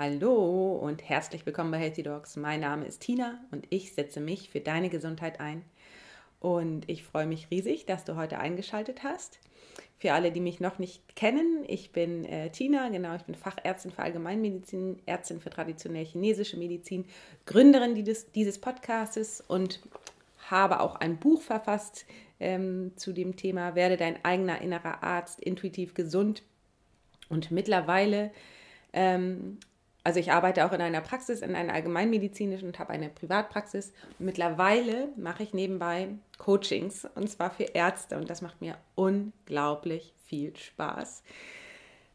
Hallo und herzlich willkommen bei Healthy Dogs. Mein Name ist Tina und ich setze mich für deine Gesundheit ein. Und ich freue mich riesig, dass du heute eingeschaltet hast. Für alle, die mich noch nicht kennen, ich bin äh, Tina, genau, ich bin Fachärztin für Allgemeinmedizin, Ärztin für traditionell chinesische Medizin, Gründerin dieses, dieses Podcastes und habe auch ein Buch verfasst ähm, zu dem Thema Werde dein eigener innerer Arzt, intuitiv gesund. Und mittlerweile ähm, also ich arbeite auch in einer Praxis, in einer allgemeinmedizinischen und habe eine Privatpraxis. mittlerweile mache ich nebenbei Coachings und zwar für Ärzte und das macht mir unglaublich viel Spaß.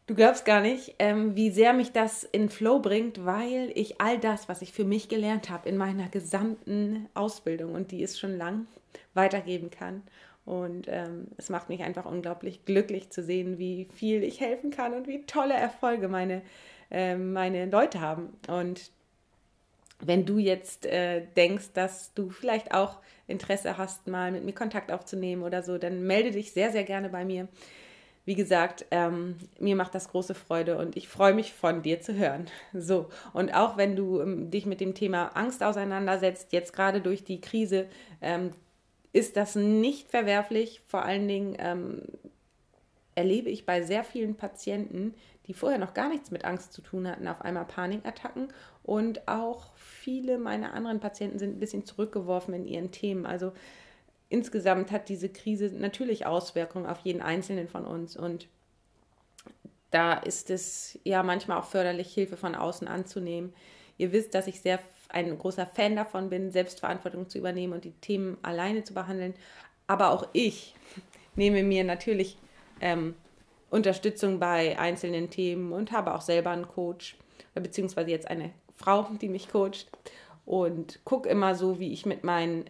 Du glaubst gar nicht, ähm, wie sehr mich das in Flow bringt, weil ich all das, was ich für mich gelernt habe in meiner gesamten Ausbildung und die ist schon lang, weitergeben kann. Und ähm, es macht mich einfach unglaublich glücklich zu sehen, wie viel ich helfen kann und wie tolle Erfolge meine äh, meine Leute haben. Und wenn du jetzt äh, denkst, dass du vielleicht auch Interesse hast, mal mit mir Kontakt aufzunehmen oder so, dann melde dich sehr, sehr gerne bei mir. Wie gesagt, ähm, mir macht das große Freude und ich freue mich von dir zu hören. So, und auch wenn du ähm, dich mit dem Thema Angst auseinandersetzt, jetzt gerade durch die Krise, ähm, ist das nicht verwerflich. Vor allen Dingen ähm, erlebe ich bei sehr vielen Patienten, die vorher noch gar nichts mit Angst zu tun hatten, auf einmal Panikattacken. Und auch viele meiner anderen Patienten sind ein bisschen zurückgeworfen in ihren Themen. Also insgesamt hat diese Krise natürlich Auswirkungen auf jeden Einzelnen von uns. Und da ist es ja manchmal auch förderlich, Hilfe von außen anzunehmen. Ihr wisst, dass ich sehr ein großer Fan davon bin, Selbstverantwortung zu übernehmen und die Themen alleine zu behandeln. Aber auch ich nehme mir natürlich ähm, Unterstützung bei einzelnen Themen und habe auch selber einen Coach, beziehungsweise jetzt eine Frau, die mich coacht und gucke immer so, wie ich mit meinen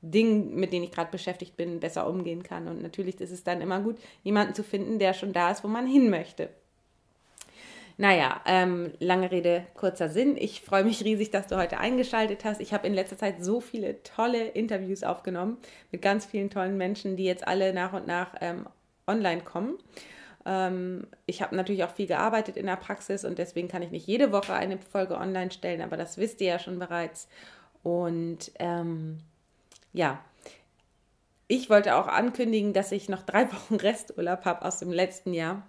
Dingen, mit denen ich gerade beschäftigt bin, besser umgehen kann. Und natürlich ist es dann immer gut, jemanden zu finden, der schon da ist, wo man hin möchte. Naja, ähm, lange Rede, kurzer Sinn. Ich freue mich riesig, dass du heute eingeschaltet hast. Ich habe in letzter Zeit so viele tolle Interviews aufgenommen mit ganz vielen tollen Menschen, die jetzt alle nach und nach ähm, online kommen. Ähm, ich habe natürlich auch viel gearbeitet in der Praxis und deswegen kann ich nicht jede Woche eine Folge online stellen, aber das wisst ihr ja schon bereits. Und ähm, ja, ich wollte auch ankündigen, dass ich noch drei Wochen Resturlaub habe aus dem letzten Jahr.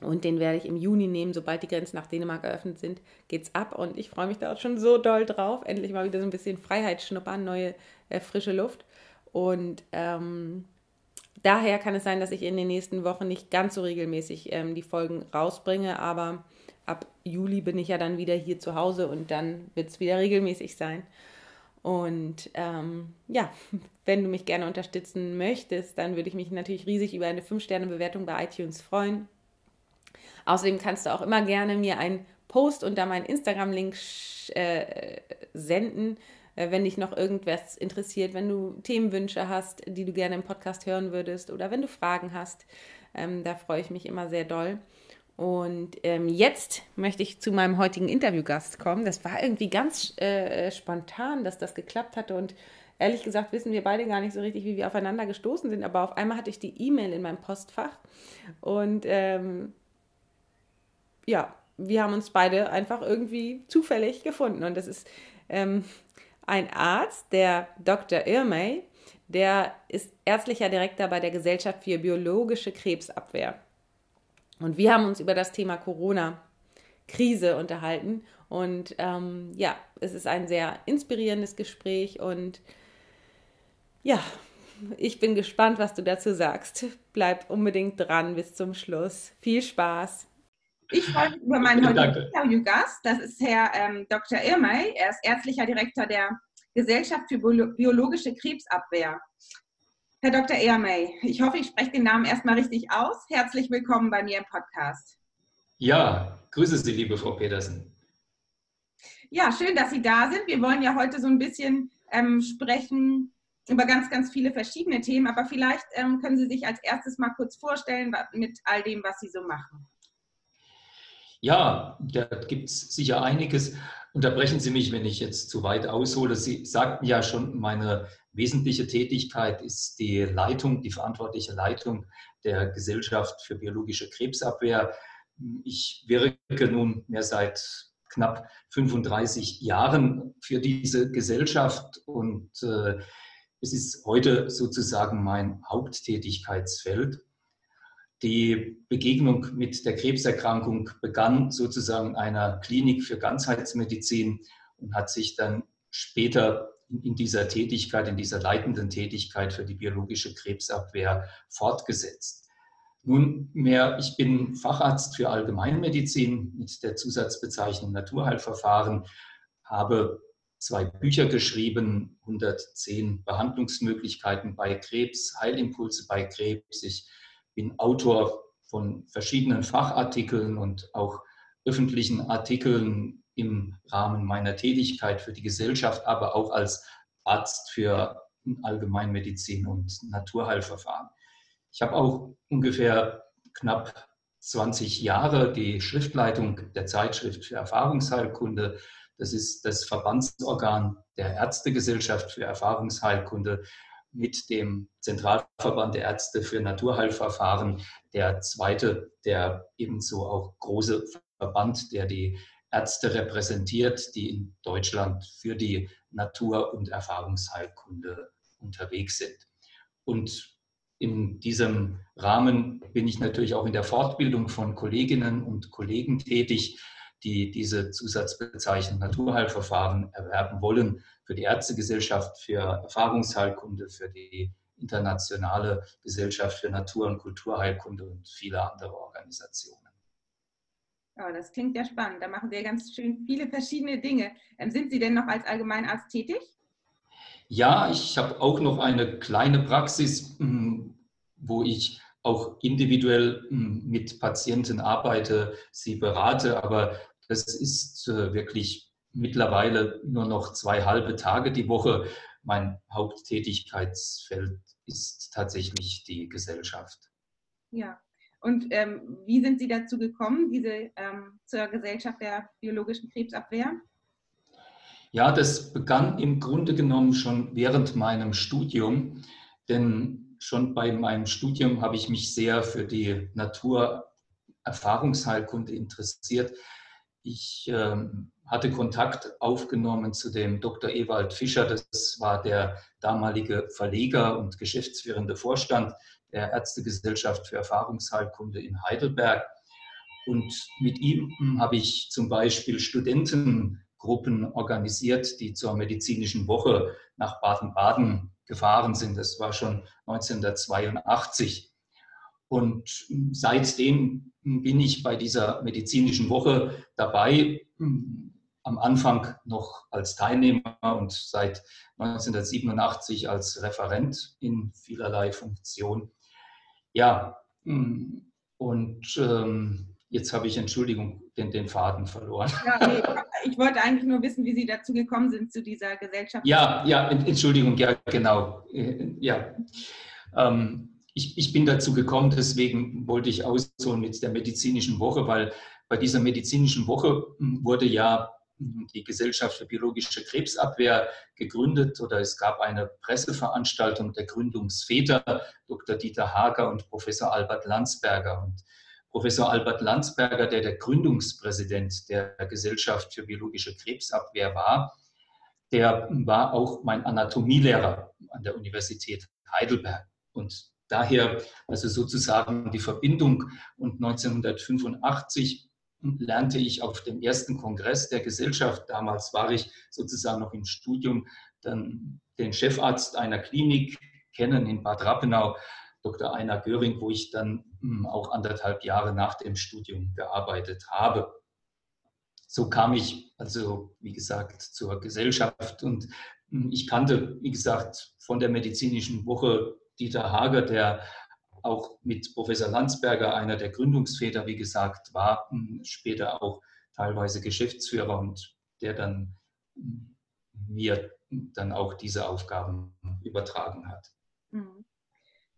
Und den werde ich im Juni nehmen, sobald die Grenzen nach Dänemark eröffnet sind, geht's ab. Und ich freue mich da auch schon so doll drauf. Endlich mal wieder so ein bisschen Freiheit schnuppern, neue äh, frische Luft. Und ähm, daher kann es sein, dass ich in den nächsten Wochen nicht ganz so regelmäßig ähm, die Folgen rausbringe, aber ab Juli bin ich ja dann wieder hier zu Hause und dann wird es wieder regelmäßig sein. Und ähm, ja, wenn du mich gerne unterstützen möchtest, dann würde ich mich natürlich riesig über eine 5-Sterne-Bewertung bei iTunes freuen. Außerdem kannst du auch immer gerne mir einen Post unter meinen Instagram-Link äh, senden wenn dich noch irgendwas interessiert, wenn du Themenwünsche hast, die du gerne im Podcast hören würdest oder wenn du Fragen hast. Ähm, da freue ich mich immer sehr doll. Und ähm, jetzt möchte ich zu meinem heutigen Interviewgast kommen. Das war irgendwie ganz äh, spontan, dass das geklappt hatte. Und ehrlich gesagt wissen wir beide gar nicht so richtig, wie wir aufeinander gestoßen sind. Aber auf einmal hatte ich die E-Mail in meinem Postfach. Und ähm, ja, wir haben uns beide einfach irgendwie zufällig gefunden. Und das ist ähm, ein Arzt, der Dr. Irmay, der ist ärztlicher Direktor bei der Gesellschaft für biologische Krebsabwehr. Und wir haben uns über das Thema Corona-Krise unterhalten. Und ähm, ja, es ist ein sehr inspirierendes Gespräch. Und ja, ich bin gespannt, was du dazu sagst. Bleib unbedingt dran bis zum Schluss. Viel Spaß. Ich freue mich über meinen heutigen Interviewgast. Das ist Herr ähm, Dr. Irmay. Er ist ärztlicher Direktor der Gesellschaft für biologische Krebsabwehr. Herr Dr. Irmay, ich hoffe, ich spreche den Namen erstmal richtig aus. Herzlich willkommen bei mir im Podcast. Ja, grüße Sie, liebe Frau Petersen. Ja, schön, dass Sie da sind. Wir wollen ja heute so ein bisschen ähm, sprechen über ganz, ganz viele verschiedene Themen, aber vielleicht ähm, können Sie sich als erstes mal kurz vorstellen mit all dem, was Sie so machen. Ja, da gibt es sicher einiges. Unterbrechen Sie mich, wenn ich jetzt zu weit aushole. Sie sagten ja schon, meine wesentliche Tätigkeit ist die Leitung, die verantwortliche Leitung der Gesellschaft für biologische Krebsabwehr. Ich wirke nun mehr seit knapp 35 Jahren für diese Gesellschaft und äh, es ist heute sozusagen mein Haupttätigkeitsfeld. Die Begegnung mit der Krebserkrankung begann sozusagen in einer Klinik für Ganzheitsmedizin und hat sich dann später in dieser Tätigkeit, in dieser leitenden Tätigkeit für die biologische Krebsabwehr fortgesetzt. Nunmehr, ich bin Facharzt für Allgemeinmedizin mit der Zusatzbezeichnung Naturheilverfahren, habe zwei Bücher geschrieben, 110 Behandlungsmöglichkeiten bei Krebs, Heilimpulse bei Krebs. Ich bin Autor von verschiedenen Fachartikeln und auch öffentlichen Artikeln im Rahmen meiner Tätigkeit für die Gesellschaft, aber auch als Arzt für Allgemeinmedizin und Naturheilverfahren. Ich habe auch ungefähr knapp 20 Jahre die Schriftleitung der Zeitschrift für Erfahrungsheilkunde. Das ist das Verbandsorgan der Ärztegesellschaft für Erfahrungsheilkunde mit dem Zentralverband der Ärzte für Naturheilverfahren, der zweite, der ebenso auch große Verband, der die Ärzte repräsentiert, die in Deutschland für die Natur- und Erfahrungsheilkunde unterwegs sind. Und in diesem Rahmen bin ich natürlich auch in der Fortbildung von Kolleginnen und Kollegen tätig, die diese Zusatzbezeichnung Naturheilverfahren erwerben wollen für die Ärztegesellschaft für Erfahrungsheilkunde, für die internationale Gesellschaft für Natur- und Kulturheilkunde und viele andere Organisationen. Oh, das klingt ja spannend. Da machen Sie ja ganz schön viele verschiedene Dinge. Ähm, sind Sie denn noch als Allgemeinarzt tätig? Ja, ich habe auch noch eine kleine Praxis, hm, wo ich auch individuell hm, mit Patienten arbeite, sie berate, aber das ist äh, wirklich mittlerweile nur noch zwei halbe Tage die Woche. Mein Haupttätigkeitsfeld ist tatsächlich die Gesellschaft. Ja, und ähm, wie sind Sie dazu gekommen, diese ähm, zur Gesellschaft der biologischen Krebsabwehr? Ja, das begann im Grunde genommen schon während meinem Studium, denn schon bei meinem Studium habe ich mich sehr für die Naturerfahrungsheilkunde interessiert. Ich ähm, hatte Kontakt aufgenommen zu dem Dr. Ewald Fischer, das war der damalige Verleger und geschäftsführende Vorstand der Ärztegesellschaft für Erfahrungsheilkunde in Heidelberg. Und mit ihm habe ich zum Beispiel Studenten Gruppen organisiert, die zur medizinischen Woche nach Baden-Baden gefahren sind. Das war schon 1982. Und seitdem bin ich bei dieser medizinischen Woche dabei, am Anfang noch als Teilnehmer und seit 1987 als Referent in vielerlei Funktion. Ja, und ähm, Jetzt habe ich, Entschuldigung, den, den Faden verloren. Ja, nee, ich wollte eigentlich nur wissen, wie Sie dazu gekommen sind, zu dieser Gesellschaft. Ja, ja, Entschuldigung, ja, genau. Äh, ja. Ähm, ich, ich bin dazu gekommen, deswegen wollte ich ausholen mit der medizinischen Woche, weil bei dieser medizinischen Woche hm, wurde ja hm, die Gesellschaft für biologische Krebsabwehr gegründet oder es gab eine Presseveranstaltung der Gründungsväter, Dr. Dieter Hager und Professor Albert Landsberger. Und Professor Albert Landsberger, der der Gründungspräsident der Gesellschaft für biologische Krebsabwehr war, der war auch mein Anatomielehrer an der Universität Heidelberg. Und daher also sozusagen die Verbindung. Und 1985 lernte ich auf dem ersten Kongress der Gesellschaft, damals war ich sozusagen noch im Studium, dann den Chefarzt einer Klinik kennen in Bad Rappenau, Dr. Einer Göring, wo ich dann hm, auch anderthalb Jahre nach dem Studium gearbeitet habe. So kam ich also, wie gesagt, zur Gesellschaft und hm, ich kannte, wie gesagt, von der medizinischen Woche Dieter Hager, der auch mit Professor Landsberger, einer der Gründungsväter, wie gesagt, war, hm, später auch teilweise Geschäftsführer und der dann mir dann auch diese Aufgaben übertragen hat. Mhm.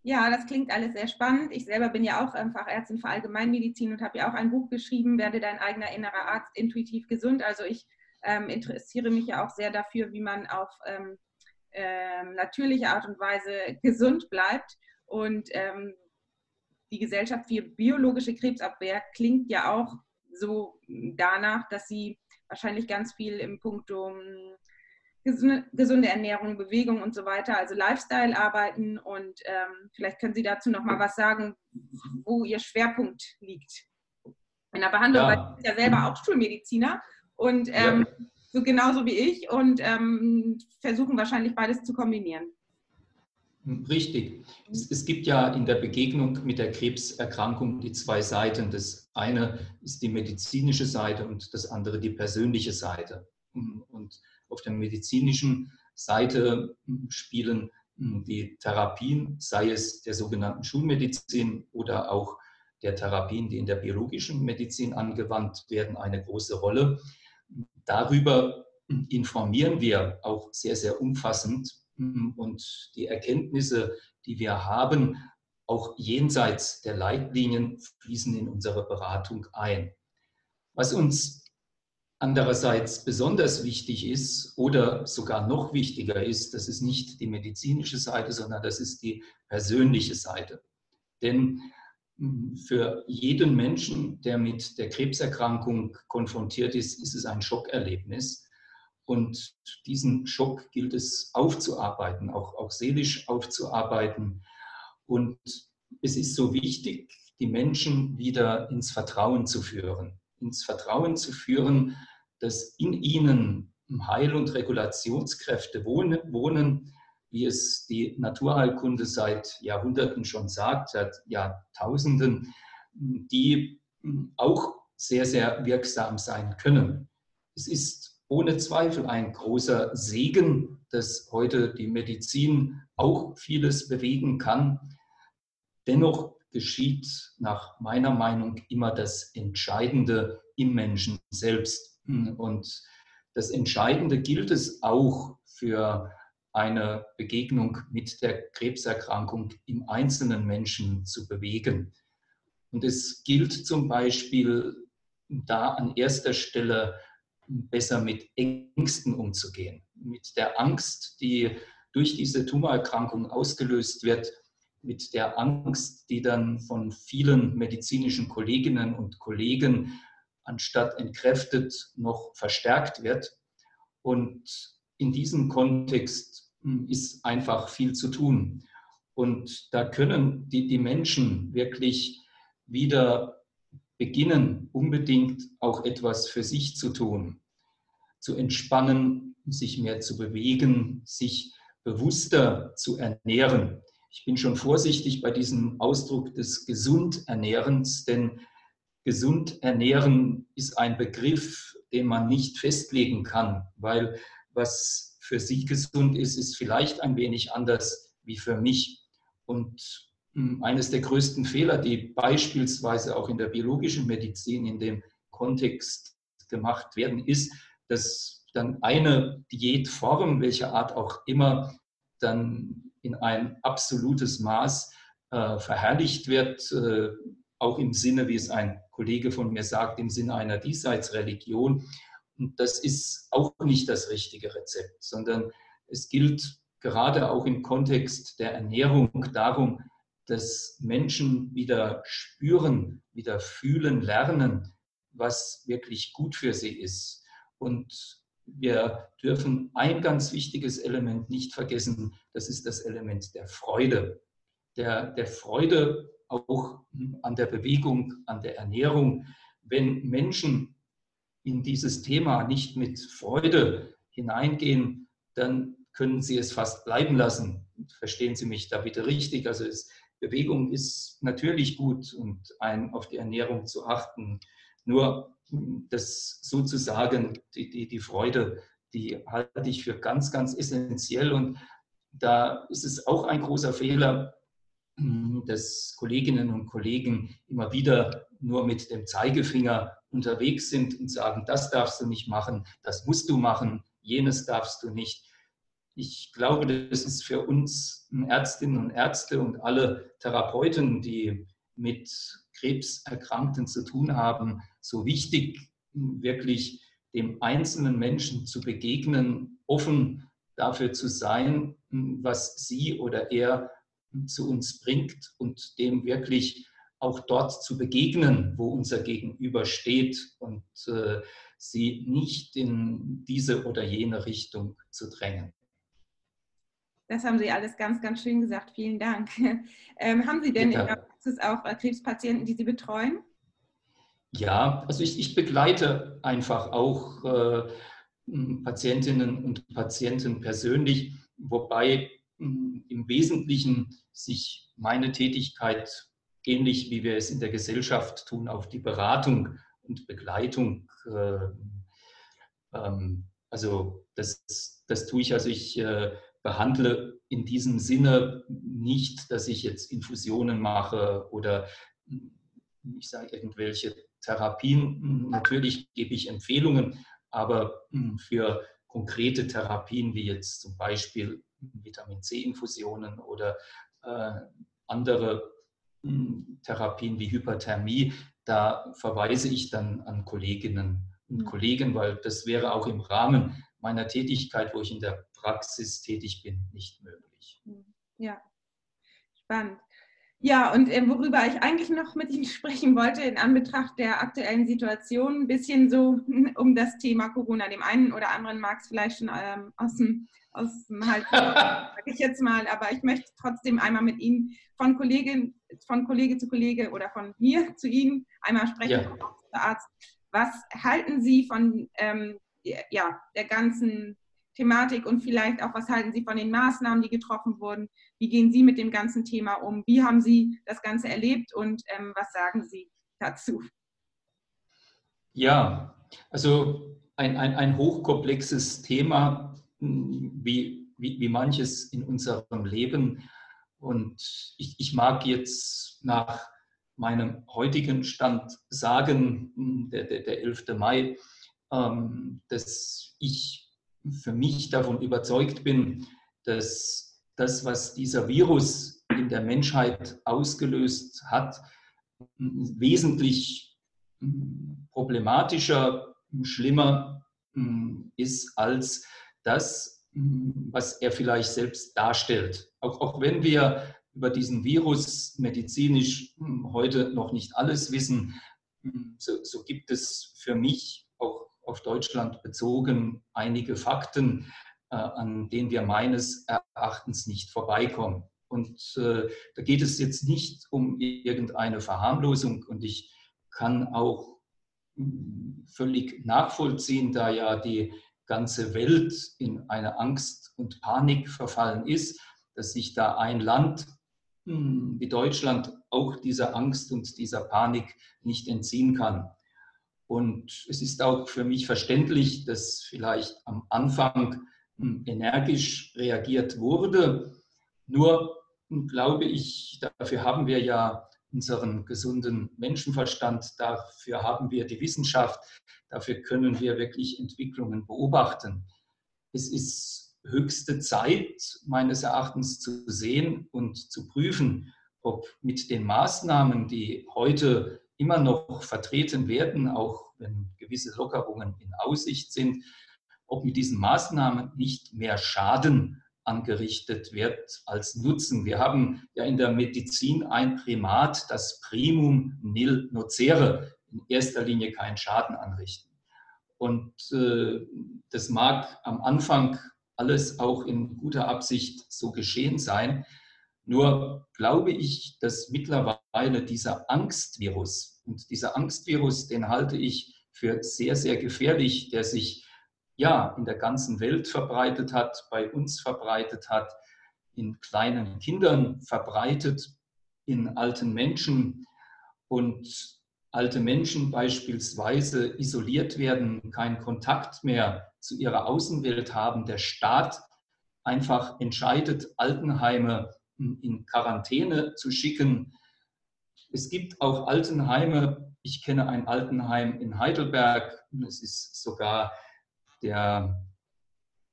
Ja, das klingt alles sehr spannend. Ich selber bin ja auch ähm, Fachärztin für Allgemeinmedizin und habe ja auch ein Buch geschrieben, Werde dein eigener innerer Arzt intuitiv gesund. Also ich ähm, interessiere mich ja auch sehr dafür, wie man auf ähm, ähm, natürliche Art und Weise gesund bleibt. Und ähm, die Gesellschaft für biologische Krebsabwehr klingt ja auch so danach, dass sie wahrscheinlich ganz viel im Punkto hm, gesunde, Ernährung, Bewegung und so weiter, also Lifestyle arbeiten. Und ähm, vielleicht können Sie dazu noch mal was sagen, wo Ihr Schwerpunkt liegt in der Behandlung, ja. weil Sie sind ja selber auch Schulmediziner und ähm, ja. So genauso wie ich und ähm, versuchen wahrscheinlich beides zu kombinieren. Richtig. Es, es, gibt ja in der Begegnung mit der Krebserkrankung die zwei Seiten. Das eine ist die medizinische Seite und das andere die persönliche Seite. Und auf der medizinischen Seite spielen die Therapien, sei es der sogenannten Schulmedizin oder auch der Therapien, die in der biologischen Medizin angewandt werden, eine große Rolle. Darüber informieren wir auch sehr, sehr umfassend und die Erkenntnisse, die wir haben, auch jenseits der Leitlinien, fließen in unsere Beratung ein. Was uns andererseits besonders wichtig ist oder sogar noch wichtiger ist, das ist nicht die medizinische Seite, sondern das ist die persönliche Seite. Denn hm, für jeden Menschen, der mit der Krebserkrankung konfrontiert ist, ist es ein Schockerlebnis. Und diesen Schock gilt es aufzuarbeiten, auch, auch seelisch aufzuarbeiten. Und es ist so wichtig, die Menschen wieder ins Vertrauen zu führen. Ins Vertrauen zu führen, dass in ihnen Heil- und Regulationskräfte wohnen, wie es die Naturheilkunde seit Jahrhunderten schon sagt, seit Jahrtausenden, die auch sehr, sehr wirksam sein können. Es ist ohne Zweifel ein großer Segen, dass heute die Medizin auch vieles bewegen kann. Dennoch geschieht nach meiner Meinung immer das Entscheidende im Menschen selbst. Und das Entscheidende gilt es auch für eine Begegnung mit der Krebserkrankung im einzelnen Menschen zu bewegen. Und es gilt zum Beispiel da an erster Stelle besser mit Ängsten umzugehen. Mit der Angst, die durch diese Tumorerkrankung ausgelöst wird, mit der Angst, die dann von vielen medizinischen Kolleginnen und Kollegen anstatt entkräftet noch verstärkt wird. Und in diesem Kontext hm, ist einfach viel zu tun. Und da können die, die Menschen wirklich wieder beginnen, unbedingt auch etwas für sich zu tun, zu entspannen, sich mehr zu bewegen, sich bewusster zu ernähren. Ich bin schon vorsichtig bei diesem Ausdruck des Gesundernährens, denn gesund ernähren ist ein Begriff, den man nicht festlegen kann, weil was für Sie gesund ist, ist vielleicht ein wenig anders wie für mich. Und hm, eines der größten Fehler, die beispielsweise auch in der biologischen Medizin in dem Kontext gemacht werden, ist, dass dann eine Diätform, welcher Art auch immer, dann in ein absolutes Maß äh, verherrlicht wird, äh, auch im Sinne, wie es ein Kollege von mir sagt, im Sinne einer Diesseitsreligion. Und das ist auch nicht das richtige Rezept, sondern es gilt gerade auch im Kontext der Ernährung darum, dass Menschen wieder spüren, wieder fühlen, lernen, was wirklich gut für sie ist. Und wir dürfen ein ganz wichtiges Element nicht vergessen, das ist das Element der Freude. Der, der Freude auch an der Bewegung, an der Ernährung. Wenn Menschen in dieses Thema nicht mit Freude hineingehen, dann können sie es fast bleiben lassen. Verstehen Sie mich da bitte richtig? Also es, Bewegung ist natürlich gut und ein auf die Ernährung zu achten. Nur das sozusagen, die, die, die Freude, die halte ich für ganz, ganz essentiell. Und da ist es auch ein großer Fehler, dass Kolleginnen und Kollegen immer wieder nur mit dem Zeigefinger unterwegs sind und sagen, das darfst du nicht machen, das musst du machen, jenes darfst du nicht. Ich glaube, das ist für uns Ärztinnen und Ärzte und alle Therapeuten, die mit Krebserkrankten zu tun haben, so wichtig, wirklich dem einzelnen Menschen zu begegnen, offen dafür zu sein, was sie oder er zu uns bringt und dem wirklich auch dort zu begegnen, wo unser Gegenüber steht und äh, sie nicht in diese oder jene Richtung zu drängen. Das haben Sie alles ganz, ganz schön gesagt. Vielen Dank. Ähm, haben Sie denn Bitte. in der Praxis auch äh, Krebspatienten, die Sie betreuen? Ja, also ich, ich begleite einfach auch äh, Patientinnen und Patienten persönlich, wobei im Wesentlichen sich meine Tätigkeit ähnlich wie wir es in der Gesellschaft tun, auf die Beratung und Begleitung. Äh, ähm, also das, das tue ich. Also ich äh, behandle in diesem Sinne nicht, dass ich jetzt Infusionen mache oder ich sage irgendwelche Therapien. Natürlich gebe ich Empfehlungen, aber für konkrete Therapien wie jetzt zum Beispiel Vitamin C-Infusionen oder äh, andere Therapien wie Hyperthermie, da verweise ich dann an Kolleginnen und mhm. Kollegen, weil das wäre auch im Rahmen meiner Tätigkeit, wo ich in der Praxis tätig bin, nicht möglich. Mhm. Ja, spannend. Ja, und äh, worüber ich eigentlich noch mit Ihnen sprechen wollte, in Anbetracht der aktuellen Situation, ein bisschen so um das Thema Corona. Dem einen oder anderen mag es vielleicht schon ähm, aus dem, aus dem Hals, sage ich jetzt mal, aber ich möchte trotzdem einmal mit Ihnen von Kollegin, von Kollege zu Kollege oder von mir zu Ihnen einmal sprechen, ja. Arzt. Was halten Sie von ähm, ja, der ganzen Thematik und vielleicht auch, was halten Sie von den Maßnahmen, die getroffen wurden? Wie gehen Sie mit dem ganzen Thema um? Wie haben Sie das Ganze erlebt und ähm, was sagen Sie dazu? Ja, also ein, ein, ein hochkomplexes Thema, wie, wie, wie manches in unserem Leben. Und ich, ich mag jetzt nach meinem heutigen Stand sagen, hm, der, der, der 11. Mai, ähm, dass ich für mich davon überzeugt bin, dass das, was dieser Virus in der Menschheit ausgelöst hat, wesentlich problematischer, schlimmer ist als das, was er vielleicht selbst darstellt. Auch, auch wenn wir über diesen Virus medizinisch heute noch nicht alles wissen, so, so gibt es für mich auf Deutschland bezogen einige Fakten, äh, an denen wir meines Erachtens nicht vorbeikommen. Und äh, da geht es jetzt nicht um irgendeine Verharmlosung und ich kann auch hm, völlig nachvollziehen, da ja die ganze Welt in eine Angst und Panik verfallen ist, dass sich da ein Land hm, wie Deutschland auch dieser Angst und dieser Panik nicht entziehen kann. Und es ist auch für mich verständlich, dass vielleicht am Anfang hm, energisch reagiert wurde. Nur hm, glaube ich, dafür haben wir ja unseren gesunden Menschenverstand, dafür haben wir die Wissenschaft, dafür können wir wirklich Entwicklungen beobachten. Es ist höchste Zeit, meines Erachtens, zu sehen und zu prüfen, ob mit den Maßnahmen, die heute immer noch vertreten werden, auch wenn gewisse Lockerungen in Aussicht sind, ob mit diesen Maßnahmen nicht mehr Schaden angerichtet wird als Nutzen. Wir haben ja in der Medizin ein Primat, das Primum nil nocere, in erster Linie keinen Schaden anrichten. Und äh, das mag am Anfang alles auch in guter Absicht so geschehen sein. Nur glaube ich, dass mittlerweile dieser Angstvirus, und dieser Angstvirus, den halte ich für sehr, sehr gefährlich, der sich ja in der ganzen Welt verbreitet hat, bei uns verbreitet hat, in kleinen Kindern verbreitet, in alten Menschen und alte Menschen beispielsweise isoliert werden, keinen Kontakt mehr zu ihrer Außenwelt haben, der Staat einfach entscheidet, Altenheime in Quarantäne zu schicken, es gibt auch Altenheime. Ich kenne ein Altenheim in Heidelberg. Es ist sogar der,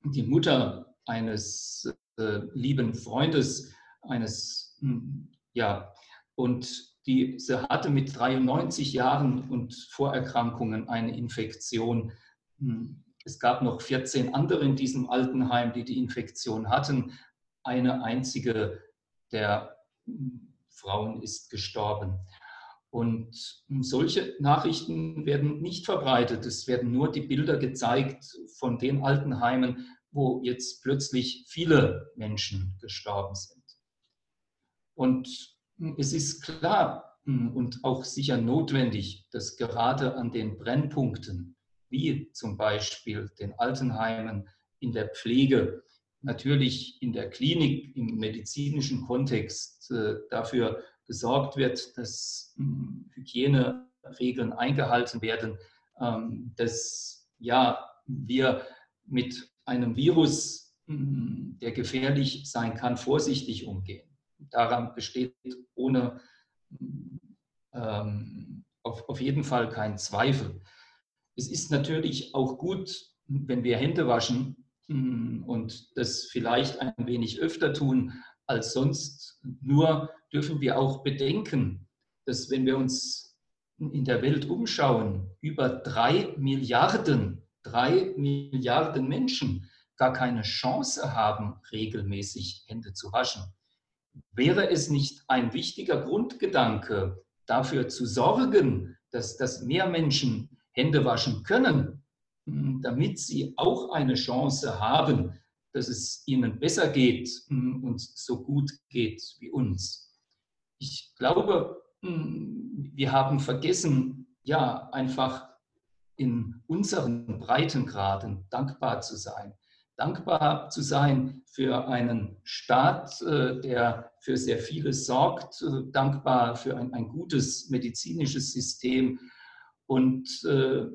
die Mutter eines äh, lieben Freundes, eines, hm, ja, und diese hatte mit 93 Jahren und Vorerkrankungen eine Infektion. Hm, es gab noch 14 andere in diesem Altenheim, die die Infektion hatten. Eine einzige der hm, Frauen ist gestorben. Und solche Nachrichten werden nicht verbreitet. Es werden nur die Bilder gezeigt von den Altenheimen, wo jetzt plötzlich viele Menschen gestorben sind. Und es ist klar und auch sicher notwendig, dass gerade an den Brennpunkten, wie zum Beispiel den Altenheimen, in der Pflege, natürlich in der Klinik, im medizinischen Kontext äh, dafür gesorgt wird, dass hm, Hygieneregeln eingehalten werden, ähm, dass ja, wir mit einem Virus, hm, der gefährlich sein kann, vorsichtig umgehen. Daran besteht ohne ähm, auf, auf jeden Fall kein Zweifel. Es ist natürlich auch gut, wenn wir Hände waschen hm, und das vielleicht ein wenig öfter tun als sonst. Nur dürfen wir auch bedenken, dass wenn wir uns in der Welt umschauen, über drei Milliarden, drei Milliarden Menschen gar keine Chance haben, regelmäßig Hände zu waschen. Wäre es nicht ein wichtiger Grundgedanke, dafür zu sorgen, dass, dass mehr Menschen Hände waschen können, damit sie auch eine Chance haben, dass es ihnen besser geht hm, und so gut geht wie uns. Ich glaube, hm, wir haben vergessen, ja, einfach in unseren Breitengraden dankbar zu sein. Dankbar zu sein für einen Staat, äh, der für sehr vieles sorgt, äh, dankbar für ein, ein gutes medizinisches System und äh,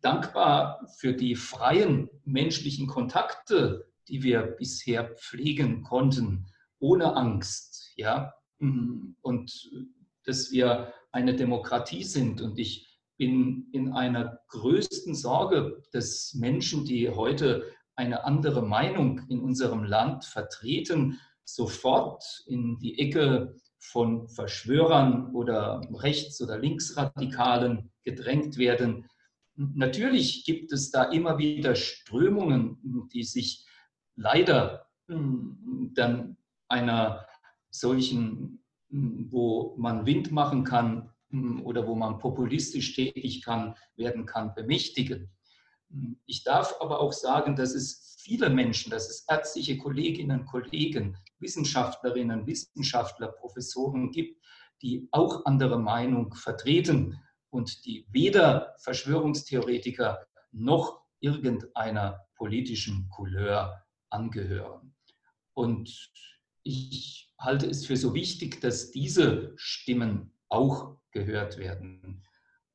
dankbar für die freien menschlichen Kontakte, die wir bisher pflegen konnten, ohne Angst, ja, und dass wir eine Demokratie sind. Und ich bin in einer größten Sorge, dass Menschen, die heute eine andere Meinung in unserem Land vertreten, sofort in die Ecke von Verschwörern oder Rechts- oder Linksradikalen gedrängt werden. Natürlich gibt es da immer wieder Strömungen, die sich leider hm, dann einer solchen, hm, wo man Wind machen kann hm, oder wo man populistisch tätig kann, werden kann, bemächtigen. Ich darf aber auch sagen, dass es viele Menschen, dass es ärztliche Kolleginnen und Kollegen, Wissenschaftlerinnen, Wissenschaftler, Professoren gibt, die auch andere Meinung vertreten und die weder Verschwörungstheoretiker noch irgendeiner politischen Couleur angehören. Und ich halte es für so wichtig, dass diese Stimmen auch gehört werden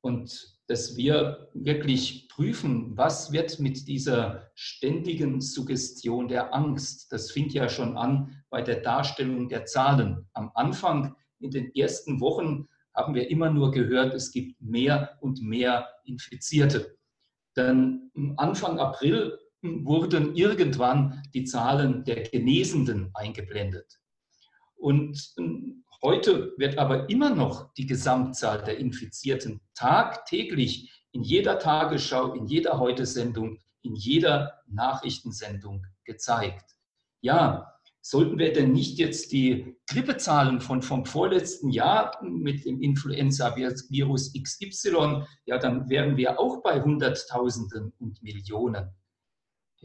und dass wir wirklich prüfen, was wird mit dieser ständigen Suggestion der Angst. Das fing ja schon an bei der Darstellung der Zahlen. Am Anfang, in den ersten Wochen, haben wir immer nur gehört, es gibt mehr und mehr Infizierte. Dann Anfang April wurden irgendwann die Zahlen der Genesenden eingeblendet. Und ähm, heute wird aber immer noch die Gesamtzahl der Infizierten tagtäglich in jeder Tagesschau, in jeder Heute-Sendung, in jeder Nachrichtensendung gezeigt. Ja, sollten wir denn nicht jetzt die Grippezahlen von, vom vorletzten Jahr mit dem Influenza-Virus XY, ja, dann wären wir auch bei Hunderttausenden und Millionen.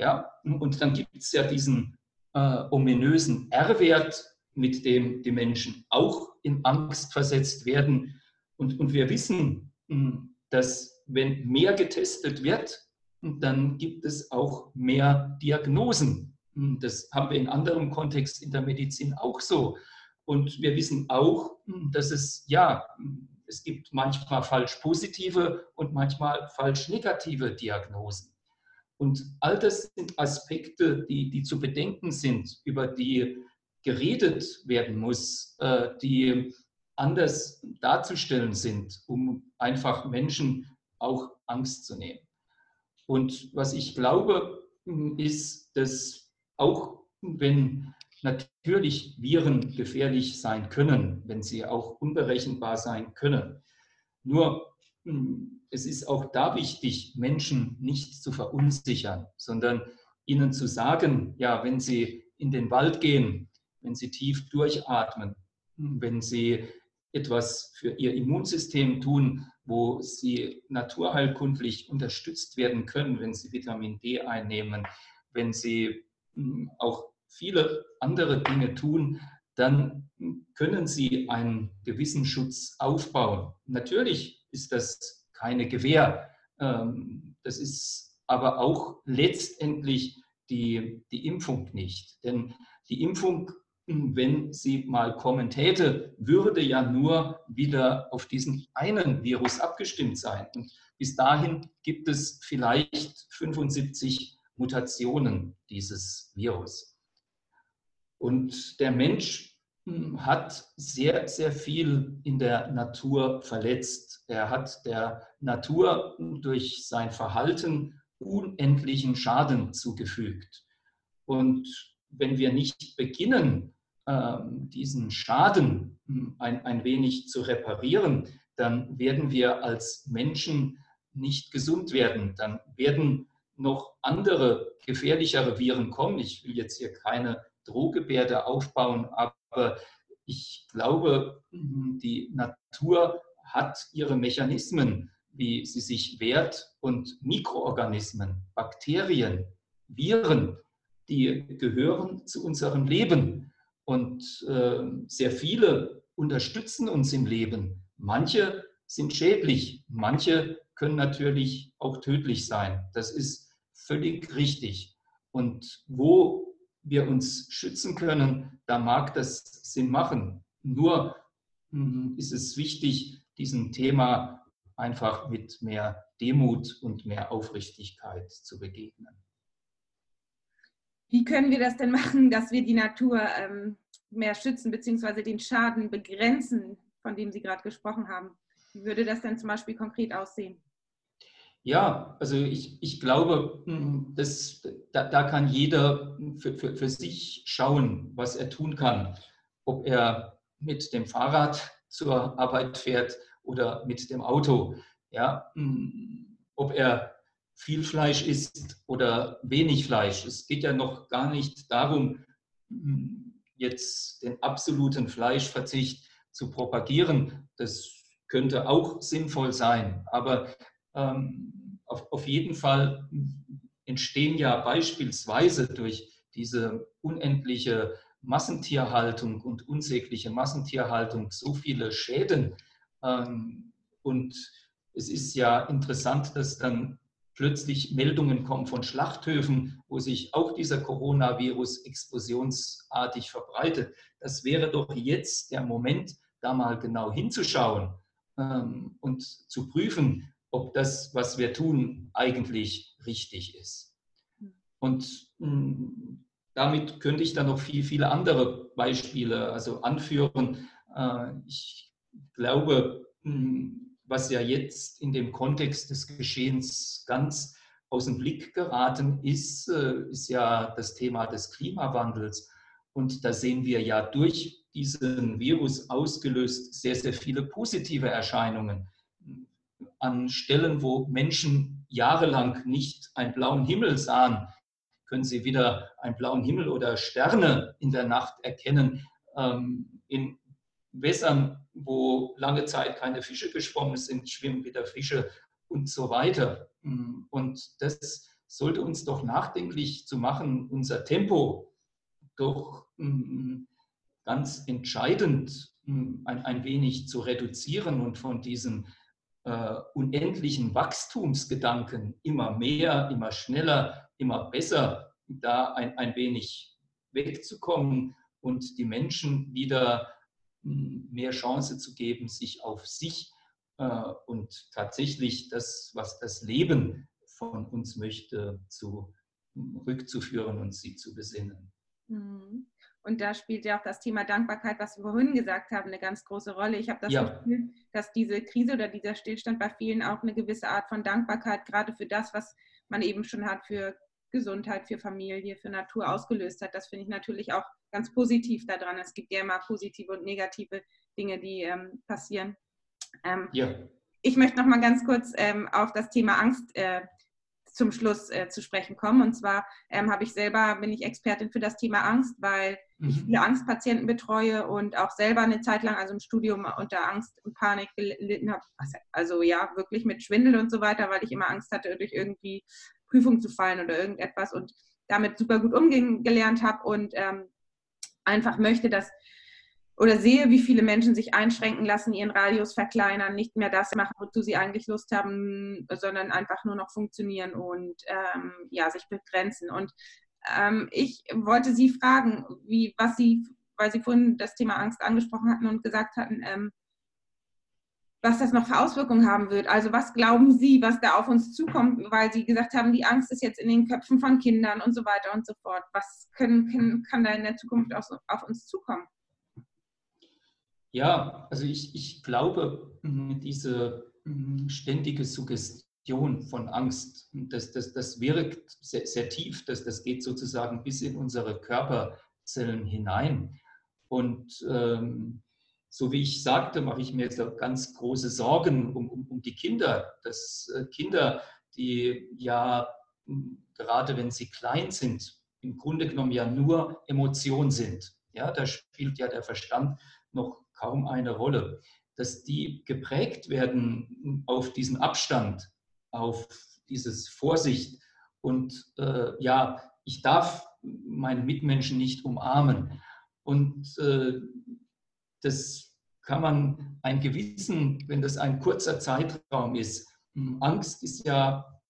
Ja, und dann gibt es ja diesen äh, ominösen R-Wert, mit dem die Menschen auch in Angst versetzt werden. Und, und wir wissen, hm, dass wenn mehr getestet wird, dann gibt es auch mehr Diagnosen. Hm, das haben wir in anderem Kontext in der Medizin auch so. Und wir wissen auch, hm, dass es, ja, es gibt manchmal falsch positive und manchmal falsch negative Diagnosen. Und all das sind Aspekte, die, die zu bedenken sind, über die geredet werden muss, äh, die anders darzustellen sind, um einfach Menschen auch Angst zu nehmen. Und was ich glaube, ist, dass auch wenn natürlich Viren gefährlich sein können, wenn sie auch unberechenbar sein können, nur hm, es ist auch da wichtig, Menschen nicht zu verunsichern, sondern ihnen zu sagen, ja, wenn sie in den Wald gehen, wenn sie tief durchatmen, wenn sie etwas für ihr Immunsystem tun, wo sie naturheilkundlich unterstützt werden können, wenn sie Vitamin D einnehmen, wenn sie hm, auch viele andere Dinge tun, dann können sie einen gewissen Schutz aufbauen. Natürlich ist das keine Gewähr. Ähm, das ist aber auch letztendlich die, die Impfung nicht. Denn die Impfung, wenn sie mal kommen täte, würde ja nur wieder auf diesen einen Virus abgestimmt sein. Und bis dahin gibt es vielleicht 75 Mutationen dieses Virus. Und der Mensch hat sehr, sehr viel in der Natur verletzt. Er hat der Natur durch sein Verhalten unendlichen Schaden zugefügt. Und wenn wir nicht beginnen, ähm, diesen Schaden hm, ein, ein wenig zu reparieren, dann werden wir als Menschen nicht gesund werden. Dann werden noch andere gefährlichere Viren kommen. Ich will jetzt hier keine Drohgebärde aufbauen, aber ich glaube, hm, die Natur hat ihre Mechanismen, wie sie sich wehrt und Mikroorganismen, Bakterien, Viren, die gehören zu unserem Leben. Und äh, sehr viele unterstützen uns im Leben. Manche sind schädlich, manche können natürlich auch tödlich sein. Das ist völlig richtig. Und wo wir uns schützen können, da mag das Sinn machen. Nur hm, ist es wichtig, diesem Thema einfach mit mehr Demut und mehr Aufrichtigkeit zu begegnen. Wie können wir das denn machen, dass wir die Natur ähm, mehr schützen bzw. den Schaden begrenzen, von dem Sie gerade gesprochen haben? Wie würde das denn zum Beispiel konkret aussehen? Ja, also ich, ich glaube, hm, das, da, da kann jeder für, für, für sich schauen, was er tun kann. Ob er mit dem Fahrrad zur Arbeit fährt oder mit dem Auto. Ja, hm, ob er viel Fleisch isst oder wenig Fleisch. Es geht ja noch gar nicht darum, hm, jetzt den absoluten Fleischverzicht zu propagieren. Das könnte auch sinnvoll sein. Aber ähm, auf, auf jeden Fall entstehen ja beispielsweise durch diese unendliche Massentierhaltung und unsägliche Massentierhaltung so viele Schäden. Ähm, und es ist ja interessant, dass dann plötzlich Meldungen kommen von Schlachthöfen, wo sich auch dieser Coronavirus explosionsartig verbreitet. Das wäre doch jetzt der Moment, da mal genau hinzuschauen ähm, und zu prüfen, ob das, was wir tun, eigentlich richtig ist. Und mh, hm, damit könnte ich dann noch viel, viele andere Beispiele also anführen. Äh, ich glaube, mh, hm, was ja jetzt in dem Kontext des Geschehens ganz aus dem Blick geraten ist, äh, ist ja das Thema des Klimawandels. Und da sehen wir ja durch diesen Virus ausgelöst sehr, sehr viele positive Erscheinungen. An Stellen, wo Menschen jahrelang nicht einen blauen Himmel sahen, können sie wieder einen blauen Himmel oder Sterne in der Nacht erkennen. Ähm, in Wässern, wo lange Zeit keine Fische geschwommen sind, schwimmen wieder Fische und so weiter. Und das sollte uns doch nachdenklich zu machen, unser Tempo doch mm, ganz entscheidend mm, ein, ein wenig zu reduzieren und von diesem äh, unendlichen Wachstumsgedanken immer mehr, immer schneller, immer besser da ein, ein wenig wegzukommen und die Menschen wieder mehr Chance zu geben, sich auf sich äh, und tatsächlich das, was das Leben von uns möchte, zu, rückzuführen und sie zu besinnen. Mhm. Und da spielt ja auch das Thema Dankbarkeit, was wir vorhin gesagt haben, eine ganz große Rolle. Ich habe das ja. Gefühl, dass diese Krise oder dieser Stillstand bei vielen auch eine gewisse Art von Dankbarkeit gerade für das, was man eben schon hat, für Gesundheit, für Familie, für Natur ausgelöst hat. Das finde ich natürlich auch ganz positiv daran. Es gibt ja immer positive und negative Dinge, die ähm, passieren. Ähm, ja. Ich möchte noch mal ganz kurz ähm, auf das Thema Angst äh, zum Schluss äh, zu sprechen kommen. Und zwar ähm, habe ich selber, bin ich Expertin für das Thema Angst, weil mhm. ich viele Angstpatienten betreue und auch selber eine Zeit lang, also im Studium unter Angst und Panik gelitten habe. Also ja, wirklich mit Schwindel und so weiter, weil ich immer Angst hatte, durch irgendwie Prüfung zu fallen oder irgendetwas und damit super gut umgehen gelernt habe und ähm, einfach möchte, dass oder sehe, wie viele Menschen sich einschränken lassen, ihren Radius verkleinern, nicht mehr das machen, wozu sie eigentlich Lust haben, sondern einfach nur noch funktionieren und ähm, ja, sich begrenzen. Und ähm, ich wollte Sie fragen, wie, was Sie, weil Sie vorhin das Thema Angst angesprochen hatten und gesagt hatten, ähm, was das noch für Auswirkungen haben wird. Also was glauben Sie, was da auf uns zukommt, weil Sie gesagt haben, die Angst ist jetzt in den Köpfen von Kindern und so weiter und so fort. Was können, können, kann da in der Zukunft auf, auf uns zukommen? Ja, also ich, ich glaube, hm, diese hm, ständige Suggestion von Angst, das, das, das wirkt sehr, sehr tief, das, das geht sozusagen bis in unsere Körperzellen hinein. Und ähm, so wie ich sagte, mache ich mir jetzt ganz große Sorgen um, um, um die Kinder, dass äh, Kinder, die ja gerade wenn sie klein sind, im Grunde genommen ja nur Emotion sind. Ja, da spielt ja der Verstand noch kaum eine Rolle. Dass die geprägt werden auf diesen Abstand, auf dieses Vorsicht und äh, ja, ich darf meine Mitmenschen nicht umarmen. Und äh, das kann man ein Gewissen, wenn das ein kurzer Zeitraum ist. Angst ist ja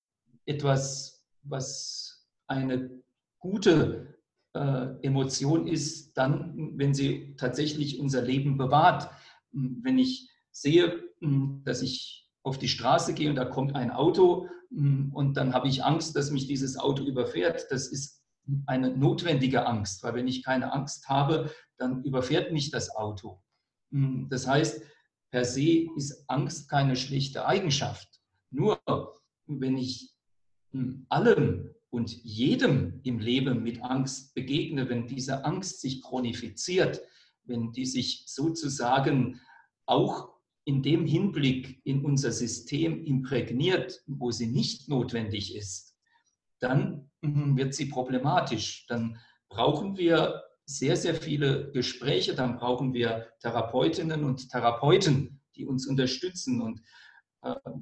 etwas, was eine gute äh, Emotion ist dann, wenn sie tatsächlich unser Leben bewahrt. Hm, wenn ich sehe, hm, dass ich auf die Straße gehe und da kommt ein Auto hm, und dann habe ich Angst, dass mich dieses Auto überfährt, das ist eine notwendige Angst, weil wenn ich keine Angst habe, dann überfährt mich das Auto. Das heißt, per se ist Angst keine schlechte Eigenschaft. Nur wenn ich allem und jedem im Leben mit Angst begegne, wenn diese Angst sich chronifiziert, wenn die sich sozusagen auch in dem Hinblick in unser System imprägniert, wo sie nicht notwendig ist, dann mhm, wird sie problematisch. Dann brauchen wir sehr, sehr viele Gespräche, dann brauchen wir Therapeutinnen und Therapeuten, die uns unterstützen. Und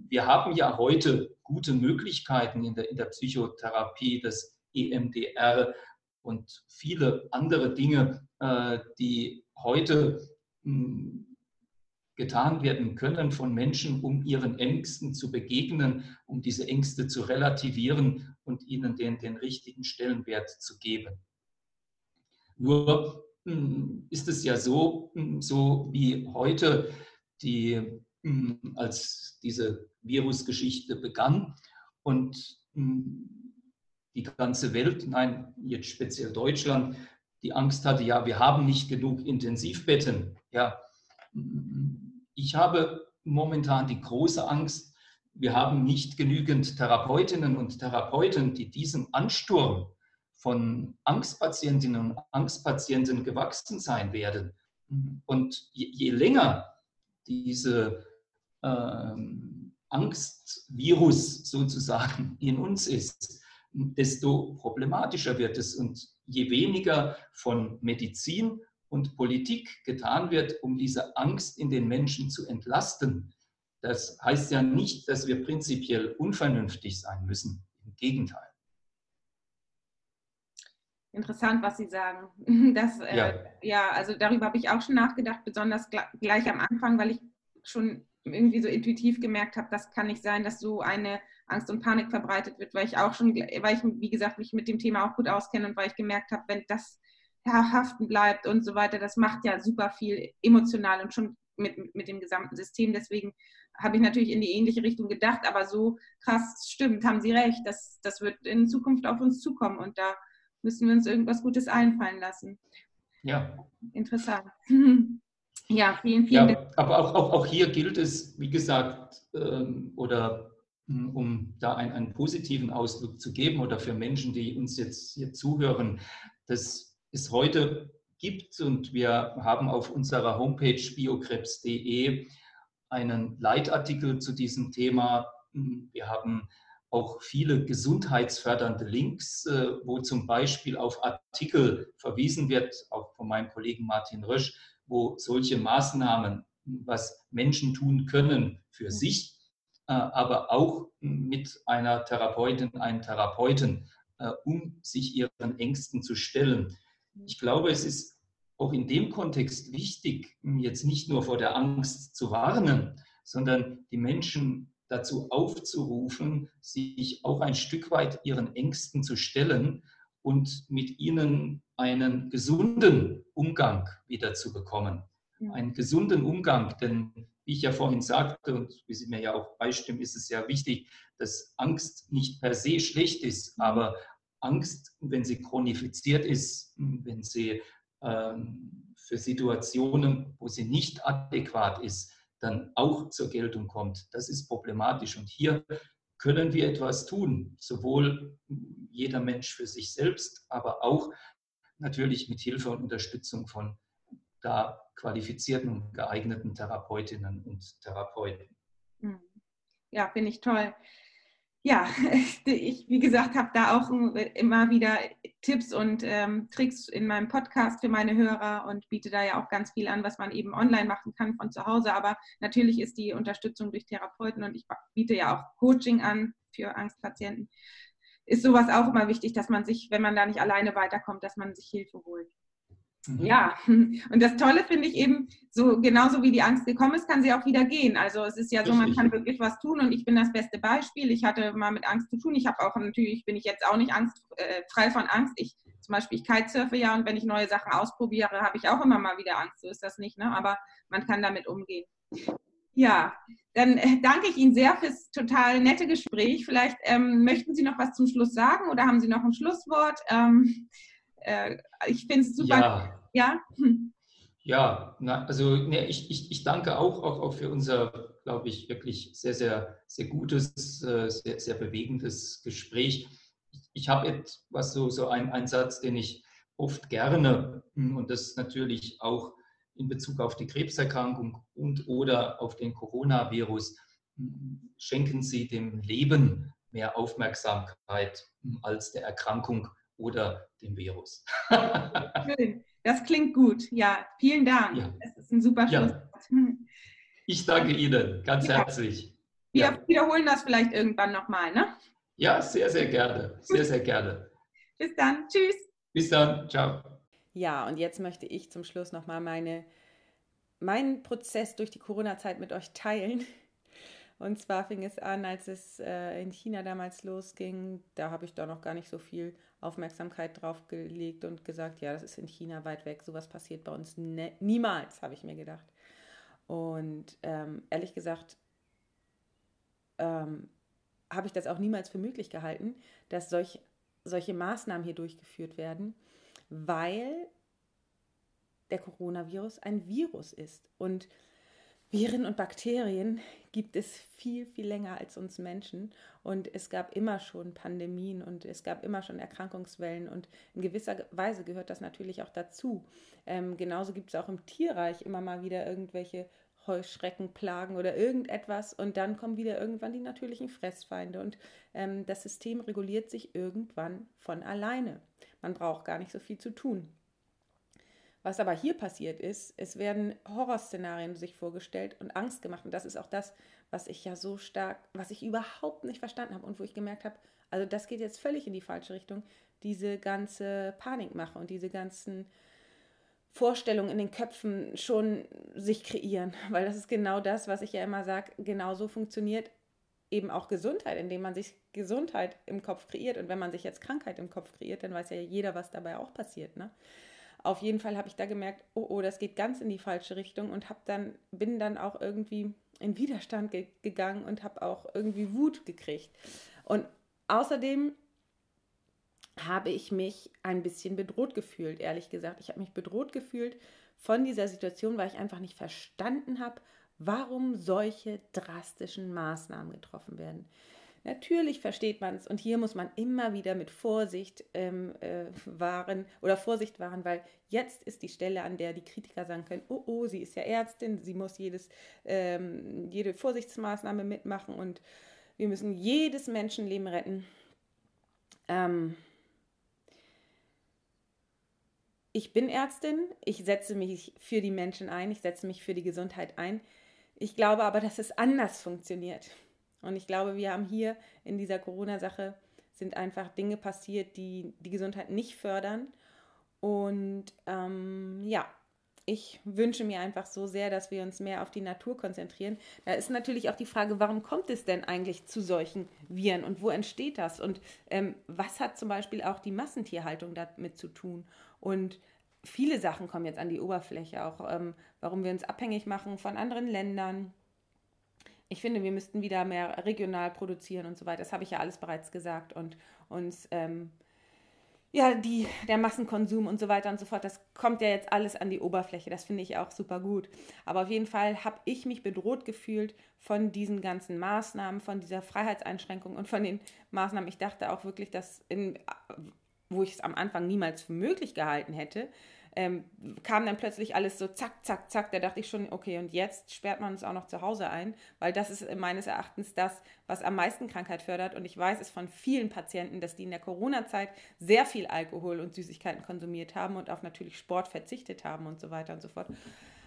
wir haben ja heute gute Möglichkeiten in der, in der Psychotherapie, das EMDR und viele andere Dinge, äh, die heute hm, getan werden können von Menschen, um ihren Ängsten zu begegnen, um diese Ängste zu relativieren und ihnen den, den richtigen Stellenwert zu geben. Nur hm, ist es ja so, hm, so wie heute die als diese Virusgeschichte begann und hm, die ganze Welt, nein, jetzt speziell Deutschland, die Angst hatte, ja, wir haben nicht genug Intensivbetten. Ja, hm, ich habe momentan die große Angst, wir haben nicht genügend Therapeutinnen und Therapeuten, die diesem Ansturm von Angstpatientinnen und Angstpatienten gewachsen sein werden. Und je, je länger diese Angstvirus sozusagen in uns ist, desto problematischer wird es. Und je weniger von Medizin und Politik getan wird, um diese Angst in den Menschen zu entlasten, das heißt ja nicht, dass wir prinzipiell unvernünftig sein müssen. Im Gegenteil. Interessant, was Sie sagen. Das, äh, ja. ja. also darüber habe ich auch schon nachgedacht, besonders gleich am Anfang, weil ich schon irgendwie so intuitiv gemerkt habe, das kann nicht sein, dass so eine Angst und Panik verbreitet wird, weil ich auch schon, weil ich, wie gesagt, mich mit dem Thema auch gut auskenne und weil ich gemerkt habe, wenn das haften bleibt und so weiter, das macht ja super viel emotional und schon mit, mit dem gesamten System. Deswegen habe ich natürlich in die ähnliche Richtung gedacht, aber so krass stimmt, haben Sie recht, das, das wird in Zukunft auf uns zukommen und da müssen wir uns irgendwas Gutes einfallen lassen. Ja. Interessant. Ja, vielen, vielen ja, Dank. Aber auch, auch, auch hier gilt es, wie gesagt, ähm, oder hm, um da einen, einen positiven Ausdruck zu geben oder für Menschen, die uns jetzt hier zuhören, dass es heute gibt und wir haben auf unserer Homepage biokrebs.de einen Leitartikel zu diesem Thema. Hm, wir haben auch viele gesundheitsfördernde Links, äh, wo zum Beispiel auf Artikel verwiesen wird, auch von meinem Kollegen Martin Rösch, wo solche Maßnahmen, was Menschen tun können für mhm. sich, äh, aber auch mit einer Therapeutin, einem Therapeuten, äh, um sich ihren Ängsten zu stellen. Mhm. Ich glaube, es ist auch in dem Kontext wichtig, jetzt nicht nur vor der Angst zu warnen, sondern die Menschen dazu aufzurufen, sich auch ein Stück weit ihren Ängsten zu stellen und mit ihnen einen gesunden Umgang wieder zu bekommen. Einen gesunden Umgang, denn wie ich ja vorhin sagte und wie Sie mir ja auch beistimmen, ist es ja wichtig, dass Angst nicht per se schlecht ist, aber Angst, wenn sie chronifiziert ist, wenn sie ähm, für Situationen, wo sie nicht adäquat ist, dann auch zur Geltung kommt. Das ist problematisch. Und hier können wir etwas tun, sowohl jeder Mensch für sich selbst, aber auch natürlich mit Hilfe und Unterstützung von da qualifizierten und geeigneten Therapeutinnen und Therapeuten. Hm. Ja, finde ich toll ja, ich, wie gesagt, habe da auch immer wieder Tipps und ähm, Tricks in meinem Podcast für meine Hörer und biete da ja auch ganz viel an, was man eben online machen kann von zu Hause. Aber natürlich ist die Unterstützung durch Therapeuten und ich biete ja auch Coaching an für Angstpatienten. Ist sowas auch immer wichtig, dass man sich, wenn man da nicht alleine weiterkommt, dass man sich Hilfe holt. Mhm. Ja, und das Tolle finde ich eben, so genauso wie die Angst gekommen ist, kann sie auch wieder gehen. Also es ist ja so, man kann wirklich was tun und ich bin das beste Beispiel. Ich hatte mal mit Angst zu tun. Ich habe auch natürlich, bin ich jetzt auch nicht Angst, äh, frei von Angst. Ich zum Beispiel, ich kitesurfe ja und wenn ich neue Sachen ausprobiere, habe ich auch immer mal wieder Angst. So ist das nicht, ne? aber man kann damit umgehen. Ja, dann äh, danke ich Ihnen sehr fürs total nette Gespräch. Vielleicht ähm, möchten Sie noch was zum Schluss sagen oder haben Sie noch ein Schlusswort? Ähm, äh, ich finde es super. Ja. Ja, ja na, also ne, ich, ich, ich danke auch, auch, auch für unser, glaube ich, wirklich sehr, sehr, sehr gutes, äh, sehr, sehr bewegendes Gespräch. Ich, ich habe etwas so, so ein, ein Satz, den ich oft gerne, hm, und das natürlich auch in Bezug auf die Krebserkrankung und oder auf den Coronavirus, hm, schenken Sie dem Leben mehr Aufmerksamkeit hm, als der Erkrankung oder dem Virus. Schön. Das klingt gut. Ja, vielen Dank. Ja. Das ist ein super Schlusswort. Ja. Ich danke Ihnen ganz ja. herzlich. Wir ja. wiederholen das vielleicht irgendwann nochmal, ne? Ja, sehr, sehr gerne. Sehr, sehr gerne. Bis dann. Tschüss. Bis dann. Ciao. Ja, und jetzt möchte ich zum Schluss nochmal meine, meinen Prozess durch die Corona-Zeit mit euch teilen. Und zwar fing es an, als es äh, in China damals losging. Da habe ich da noch gar nicht so viel Aufmerksamkeit drauf gelegt und gesagt, ja, das ist in China weit weg, sowas passiert bei uns ne niemals, habe ich mir gedacht. Und ähm, ehrlich gesagt ähm, habe ich das auch niemals für möglich gehalten, dass solch, solche Maßnahmen hier durchgeführt werden, weil der Coronavirus ein Virus ist. Und Viren und Bakterien gibt es viel, viel länger als uns Menschen. Und es gab immer schon Pandemien und es gab immer schon Erkrankungswellen. Und in gewisser Weise gehört das natürlich auch dazu. Ähm, genauso gibt es auch im Tierreich immer mal wieder irgendwelche Heuschreckenplagen oder irgendetwas. Und dann kommen wieder irgendwann die natürlichen Fressfeinde. Und ähm, das System reguliert sich irgendwann von alleine. Man braucht gar nicht so viel zu tun. Was aber hier passiert ist, es werden Horrorszenarien sich vorgestellt und Angst gemacht. Und das ist auch das, was ich ja so stark, was ich überhaupt nicht verstanden habe und wo ich gemerkt habe, also das geht jetzt völlig in die falsche Richtung, diese ganze Panikmache und diese ganzen Vorstellungen in den Köpfen schon sich kreieren. Weil das ist genau das, was ich ja immer sage, genauso funktioniert eben auch Gesundheit, indem man sich Gesundheit im Kopf kreiert. Und wenn man sich jetzt Krankheit im Kopf kreiert, dann weiß ja jeder, was dabei auch passiert. Ne? Auf jeden Fall habe ich da gemerkt, oh, oh, das geht ganz in die falsche Richtung und habe dann, bin dann auch irgendwie in Widerstand ge gegangen und habe auch irgendwie Wut gekriegt. Und außerdem habe ich mich ein bisschen bedroht gefühlt, ehrlich gesagt. Ich habe mich bedroht gefühlt von dieser Situation, weil ich einfach nicht verstanden habe, warum solche drastischen Maßnahmen getroffen werden. Natürlich versteht man es und hier muss man immer wieder mit Vorsicht ähm, äh, wahren oder Vorsicht wahren, weil jetzt ist die Stelle, an der die Kritiker sagen können, oh, oh, sie ist ja Ärztin, sie muss jedes, ähm, jede Vorsichtsmaßnahme mitmachen und Wir müssen jedes Menschenleben retten. Ähm, ich bin Ärztin, ich setze mich für die Menschen ein, ich setze mich für die Gesundheit ein. Ich glaube aber, dass es anders funktioniert. Und ich glaube, wir haben hier in dieser Corona-Sache sind einfach Dinge passiert, die die Gesundheit nicht fördern. Und ähm, ja, ich wünsche mir einfach so sehr, dass wir uns mehr auf die Natur konzentrieren. Da ist natürlich auch die Frage, warum kommt es denn eigentlich zu solchen Viren und wo entsteht das? Und ähm, was hat zum Beispiel auch die Massentierhaltung damit zu tun? Und viele Sachen kommen jetzt an die Oberfläche, auch ähm, warum wir uns abhängig machen von anderen Ländern ich finde, wir müssten wieder mehr regional produzieren und so weiter. Das habe ich ja alles bereits gesagt. Und uns, ähm, ja, die, der Massenkonsum und so weiter und so fort, das kommt ja jetzt alles an die Oberfläche. Das finde ich auch super gut. Aber auf jeden Fall habe ich mich bedroht gefühlt von diesen ganzen Maßnahmen, von dieser Freiheitseinschränkung und von den Maßnahmen. Ich dachte auch wirklich, dass in, wo ich es am Anfang niemals für möglich gehalten hätte, ähm, kam dann plötzlich alles so zack, zack, zack. Da dachte ich schon, okay, und jetzt sperrt man uns auch noch zu Hause ein, weil das ist meines Erachtens das, was am meisten Krankheit fördert. Und ich weiß es von vielen Patienten, dass die in der Corona-Zeit sehr viel Alkohol und Süßigkeiten konsumiert haben und auf natürlich Sport verzichtet haben und so weiter und so fort.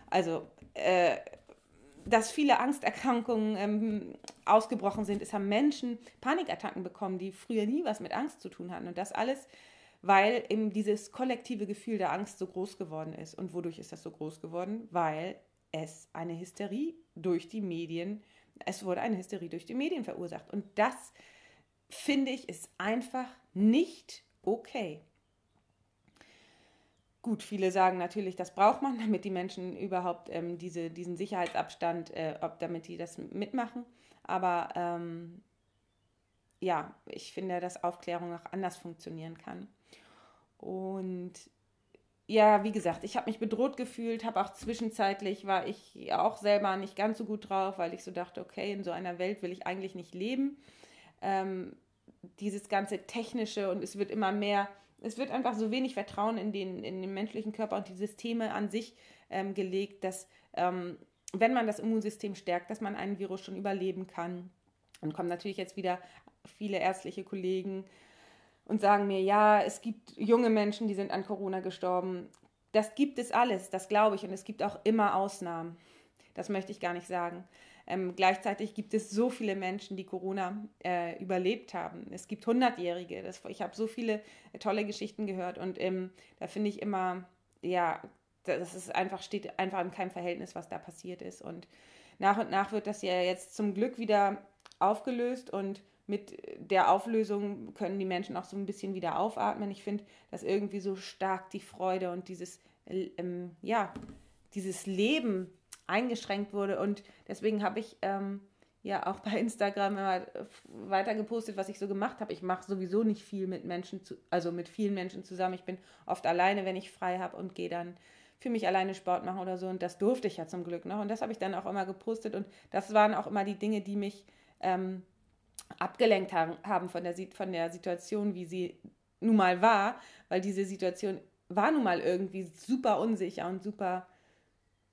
Also, äh, dass viele Angsterkrankungen ähm, ausgebrochen sind. Es haben Menschen Panikattacken bekommen, die früher nie was mit Angst zu tun hatten. Und das alles weil eben dieses kollektive Gefühl der Angst so groß geworden ist. Und wodurch ist das so groß geworden? Weil es eine Hysterie durch die Medien, es wurde eine Hysterie durch die Medien verursacht. Und das, finde ich, ist einfach nicht okay. Gut, viele sagen natürlich, das braucht man, damit die Menschen überhaupt ähm, diese, diesen Sicherheitsabstand, äh, ob, damit die das mitmachen. Aber ähm, ja, ich finde, dass Aufklärung auch anders funktionieren kann. Und ja, wie gesagt, ich habe mich bedroht gefühlt, habe auch zwischenzeitlich, war ich auch selber nicht ganz so gut drauf, weil ich so dachte, okay, in so einer Welt will ich eigentlich nicht leben. Ähm, dieses ganze Technische und es wird immer mehr, es wird einfach so wenig Vertrauen in den, in den menschlichen Körper und die Systeme an sich ähm, gelegt, dass ähm, wenn man das Immunsystem stärkt, dass man einen Virus schon überleben kann. Und kommen natürlich jetzt wieder viele ärztliche Kollegen und sagen mir, ja, es gibt junge Menschen, die sind an Corona gestorben. Das gibt es alles, das glaube ich. Und es gibt auch immer Ausnahmen. Das möchte ich gar nicht sagen. Ähm, gleichzeitig gibt es so viele Menschen, die Corona äh, überlebt haben. Es gibt Hundertjährige. ich habe so viele tolle Geschichten gehört und ähm, da finde ich immer, ja, das ist einfach, steht einfach in keinem Verhältnis, was da passiert ist. Und nach und nach wird das ja jetzt zum Glück wieder aufgelöst und mit der Auflösung können die Menschen auch so ein bisschen wieder aufatmen. Ich finde, dass irgendwie so stark die Freude und dieses, ähm, ja, dieses Leben eingeschränkt wurde. Und deswegen habe ich ähm, ja auch bei Instagram immer weiter gepostet, was ich so gemacht habe. Ich mache sowieso nicht viel mit Menschen, zu, also mit vielen Menschen zusammen. Ich bin oft alleine, wenn ich frei habe und gehe dann für mich alleine Sport machen oder so. Und das durfte ich ja zum Glück noch. Und das habe ich dann auch immer gepostet. Und das waren auch immer die Dinge, die mich ähm, abgelenkt haben, von, der, von der Situation, wie sie nun mal war, weil diese Situation war nun mal irgendwie super unsicher und super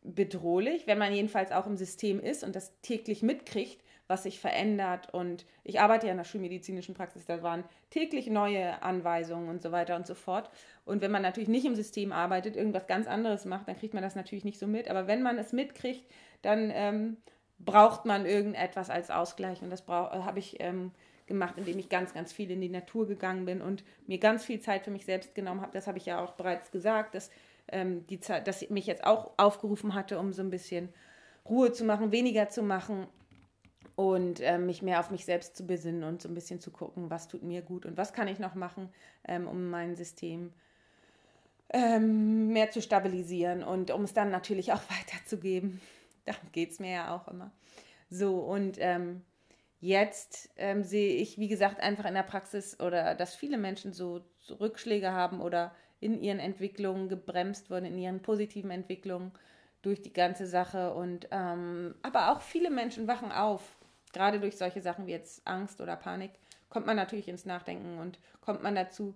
bedrohlich, wenn man jedenfalls auch im System ist und das täglich mitkriegt, was sich verändert. Und ich arbeite ja in der schulmedizinischen Praxis, da waren täglich neue Anweisungen und so weiter und so fort. Und wenn man natürlich nicht im System arbeitet, irgendwas ganz anderes macht, dann kriegt man das natürlich nicht so mit. Aber wenn man es mitkriegt, dann ähm, braucht man irgendetwas als Ausgleich. Und das äh, habe ich ähm, gemacht, indem ich ganz, ganz viel in die Natur gegangen bin und mir ganz viel Zeit für mich selbst genommen habe. Das habe ich ja auch bereits gesagt, dass, ähm, die Zeit, dass ich mich jetzt auch aufgerufen hatte, um so ein bisschen Ruhe zu machen, weniger zu machen und äh, mich mehr auf mich selbst zu besinnen und so ein bisschen zu gucken, was tut mir gut und was kann ich noch machen, ähm, um mein System ähm, mehr zu stabilisieren und um es dann natürlich auch weiterzugeben. Darum geht es mir ja auch immer. So, und ähm, jetzt ähm, sehe ich, wie gesagt, einfach in der Praxis oder dass viele Menschen so, Rückschläge haben oder in ihren Entwicklungen gebremst wurden, in ihren positiven Entwicklungen durch die ganze Sache. Und ähm, aber auch viele Menschen wachen auf, gerade durch solche Sachen wie jetzt Angst oder Panik, kommt man natürlich ins Nachdenken und kommt man dazu,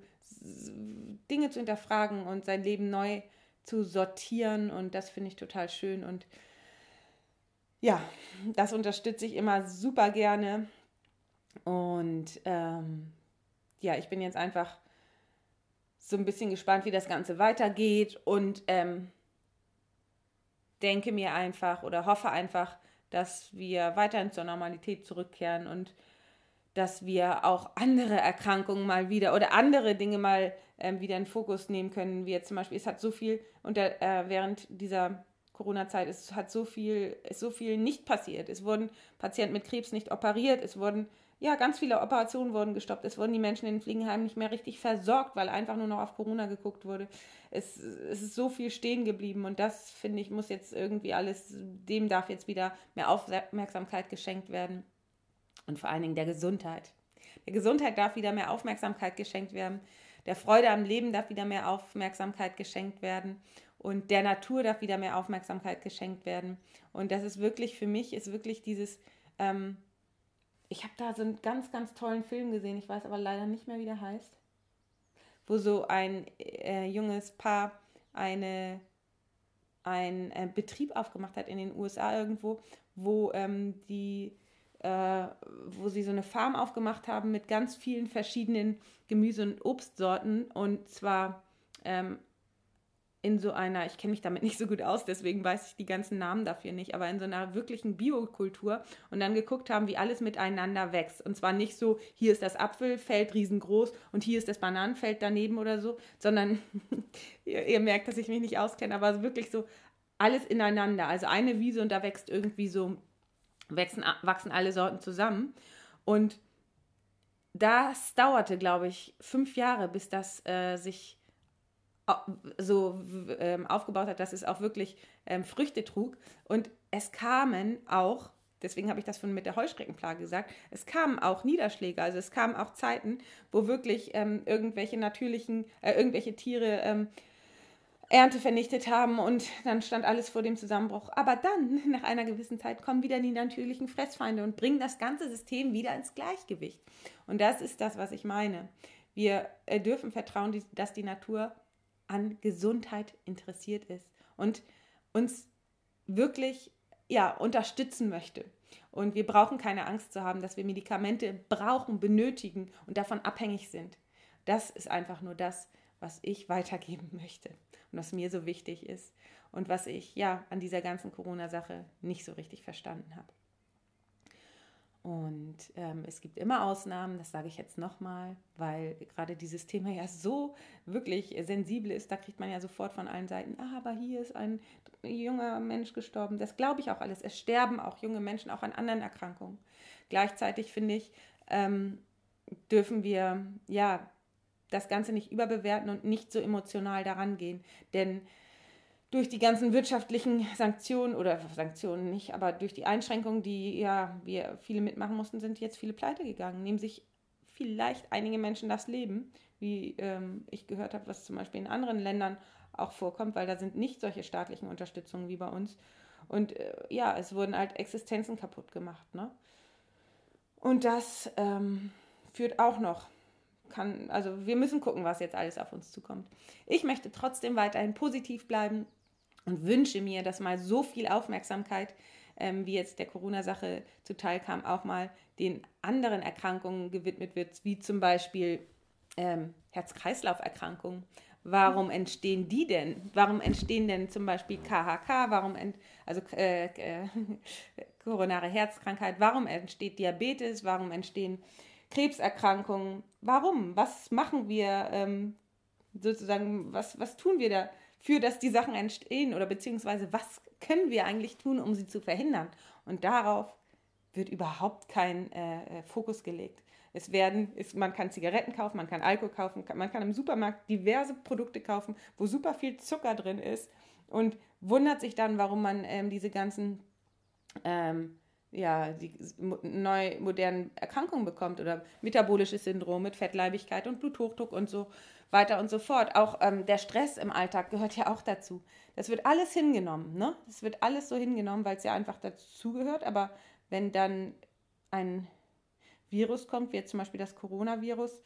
Dinge zu hinterfragen und sein Leben neu zu sortieren. Und das finde ich total schön. Und ja, das unterstütze ich immer super gerne. Und ähm, ja, ich bin jetzt einfach so ein bisschen gespannt, wie das Ganze weitergeht und ähm, denke mir einfach oder hoffe einfach, dass wir weiterhin zur Normalität zurückkehren und dass wir auch andere Erkrankungen mal wieder oder andere Dinge mal ähm, wieder in Fokus nehmen können. Wie jetzt zum Beispiel, es hat so viel unter, äh, während dieser Corona-Zeit, es hat so viel, ist so viel nicht passiert. Es wurden Patienten mit Krebs nicht operiert, es wurden ja, ganz viele Operationen wurden gestoppt. Es wurden die Menschen in den Fliegenheimen nicht mehr richtig versorgt, weil einfach nur noch auf Corona geguckt wurde. Es, es ist so viel stehen geblieben und das, finde ich, muss jetzt irgendwie alles, dem darf jetzt wieder mehr Aufmerksamkeit geschenkt werden. Und vor allen Dingen der Gesundheit. Der Gesundheit darf wieder mehr Aufmerksamkeit geschenkt werden. Der Freude am Leben darf wieder mehr Aufmerksamkeit geschenkt werden. Und der Natur darf wieder mehr Aufmerksamkeit geschenkt werden. Und das ist wirklich für mich, ist wirklich dieses, ähm, ich habe da so einen ganz, ganz tollen Film gesehen, ich weiß aber leider nicht mehr, wie der heißt, wo so ein äh, junges Paar eine, einen äh, Betrieb aufgemacht hat in den USA irgendwo, wo ähm, die äh, wo sie so eine Farm aufgemacht haben mit ganz vielen verschiedenen Gemüse- und Obstsorten. Und zwar ähm, in so einer, ich kenne mich damit nicht so gut aus, deswegen weiß ich die ganzen Namen dafür nicht, aber in so einer wirklichen Biokultur und dann geguckt haben, wie alles miteinander wächst. Und zwar nicht so, hier ist das Apfelfeld riesengroß und hier ist das Bananenfeld daneben oder so, sondern ihr, ihr, merkt, dass ich mich nicht auskenne, aber wirklich so alles ineinander. Also eine Wiese und da wächst irgendwie so, wachsen, wachsen alle Sorten zusammen. Und das dauerte, glaube ich, fünf Jahre, bis das äh, sich so ähm, aufgebaut hat, dass es auch wirklich ähm, Früchte trug. Und es kamen auch, deswegen habe ich das von mit der Heuschreckenplage gesagt, es kamen auch Niederschläge, also es kamen auch Zeiten, wo wirklich ähm, irgendwelche natürlichen, äh, irgendwelche Tiere ähm, Ernte vernichtet haben und dann stand alles vor dem Zusammenbruch. Aber dann, nach einer gewissen Zeit, kommen wieder die natürlichen Fressfeinde und bringen das ganze System wieder ins Gleichgewicht. Und das ist das, was ich meine. Wir äh, dürfen vertrauen, dass die Natur an Gesundheit interessiert ist und uns wirklich ja, unterstützen möchte. Und wir brauchen keine Angst zu haben, dass wir Medikamente brauchen, benötigen und davon abhängig sind. Das ist einfach nur das, was ich weitergeben möchte und was mir so wichtig ist und was ich ja an dieser ganzen Corona-Sache nicht so richtig verstanden habe. Und ähm, es gibt immer Ausnahmen, das sage ich jetzt nochmal, weil gerade dieses Thema ja so wirklich sensibel ist, da kriegt man ja sofort von allen Seiten, ah, aber hier ist ein junger Mensch gestorben. Das glaube ich auch alles. Es sterben auch junge Menschen auch an anderen Erkrankungen. Gleichzeitig finde ich, ähm, dürfen wir ja das Ganze nicht überbewerten und nicht so emotional daran gehen. Denn durch die ganzen wirtschaftlichen Sanktionen oder Sanktionen nicht, aber durch die Einschränkungen, die ja wir viele mitmachen mussten, sind jetzt viele pleite gegangen, nehmen sich vielleicht einige Menschen das Leben, wie ähm, ich gehört habe, was zum Beispiel in anderen Ländern auch vorkommt, weil da sind nicht solche staatlichen Unterstützungen wie bei uns. Und äh, ja, es wurden halt Existenzen kaputt gemacht. Ne? Und das ähm, führt auch noch kann, also wir müssen gucken, was jetzt alles auf uns zukommt. Ich möchte trotzdem weiterhin positiv bleiben und wünsche mir, dass mal so viel Aufmerksamkeit, ähm, wie jetzt der Corona-Sache zuteil kam, auch mal den anderen Erkrankungen gewidmet wird, wie zum Beispiel ähm, Herz-Kreislauf-Erkrankungen. Warum entstehen die denn? Warum entstehen denn zum Beispiel KHK? Warum ent, also äh, äh, koronare Herzkrankheit? Warum entsteht Diabetes? Warum entstehen Krebserkrankungen? Warum? Was machen wir ähm, sozusagen? Was, was tun wir da? Für dass die Sachen entstehen oder beziehungsweise was können wir eigentlich tun, um sie zu verhindern. Und darauf wird überhaupt kein äh, äh Fokus gelegt. Es werden, ist, man kann Zigaretten kaufen, man kann Alkohol kaufen, man kann im Supermarkt diverse Produkte kaufen, wo super viel Zucker drin ist und wundert sich dann, warum man ähm, diese ganzen ähm, ja, die neu modernen Erkrankungen bekommt oder metabolisches Syndrom mit Fettleibigkeit und Bluthochdruck und so weiter und so fort. Auch ähm, der Stress im Alltag gehört ja auch dazu. Das wird alles hingenommen, ne? Das wird alles so hingenommen, weil es ja einfach dazugehört. Aber wenn dann ein Virus kommt, wie jetzt zum Beispiel das Coronavirus,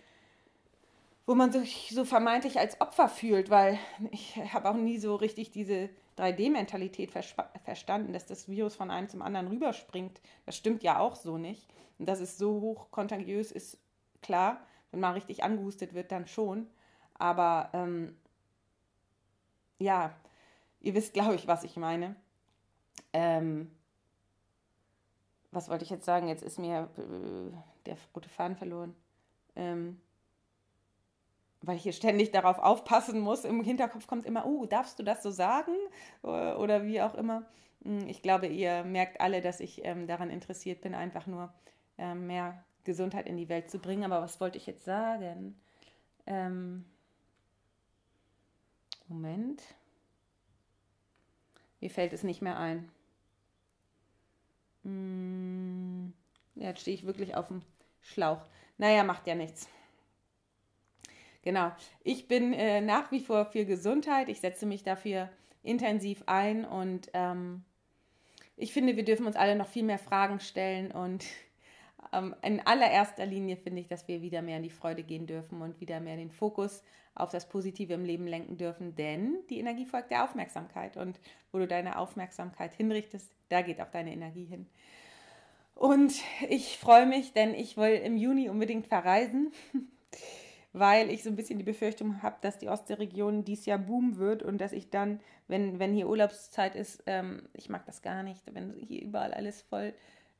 wo man sich so vermeintlich als Opfer fühlt, weil ich habe auch nie so richtig diese 3D-Mentalität verstanden, dass das Virus von einem zum anderen rüberspringt. Das stimmt ja auch so nicht. Und dass es so hoch kontagiös ist, klar, wenn man richtig angehustet wird, dann schon. Aber ähm, ja, ihr wisst, glaube ich, was ich meine. Ähm, was wollte ich jetzt sagen? Jetzt ist mir äh, der rote Faden verloren. Ähm, weil ich hier ständig darauf aufpassen muss. Im Hinterkopf kommt immer, oh, darfst du das so sagen? Oder wie auch immer. Hm, ich glaube, ihr merkt alle, dass ich ähm, daran interessiert bin, einfach nur ähm, mehr Gesundheit in die Welt zu bringen. Aber was wollte ich jetzt sagen? Ähm, Moment. Mir fällt es nicht mehr ein. Hm, jetzt stehe ich wirklich auf dem Schlauch. Naja, macht ja nichts. Genau. Ich bin äh, nach wie vor für Gesundheit. Ich setze mich dafür intensiv ein und ähm, ich finde, wir dürfen uns alle noch viel mehr Fragen stellen und in allererster Linie finde ich, dass wir wieder mehr in die Freude gehen dürfen und wieder mehr den Fokus auf das Positive im Leben lenken dürfen, denn die Energie folgt der Aufmerksamkeit und wo du deine Aufmerksamkeit hinrichtest, da geht auch deine Energie hin. Und ich freue mich, denn ich will im Juni unbedingt verreisen, weil ich so ein bisschen die Befürchtung habe, dass die Ostseeregion dies Jahr boomen wird und dass ich dann, wenn, wenn hier Urlaubszeit ist, ähm, ich mag das gar nicht, wenn hier überall alles voll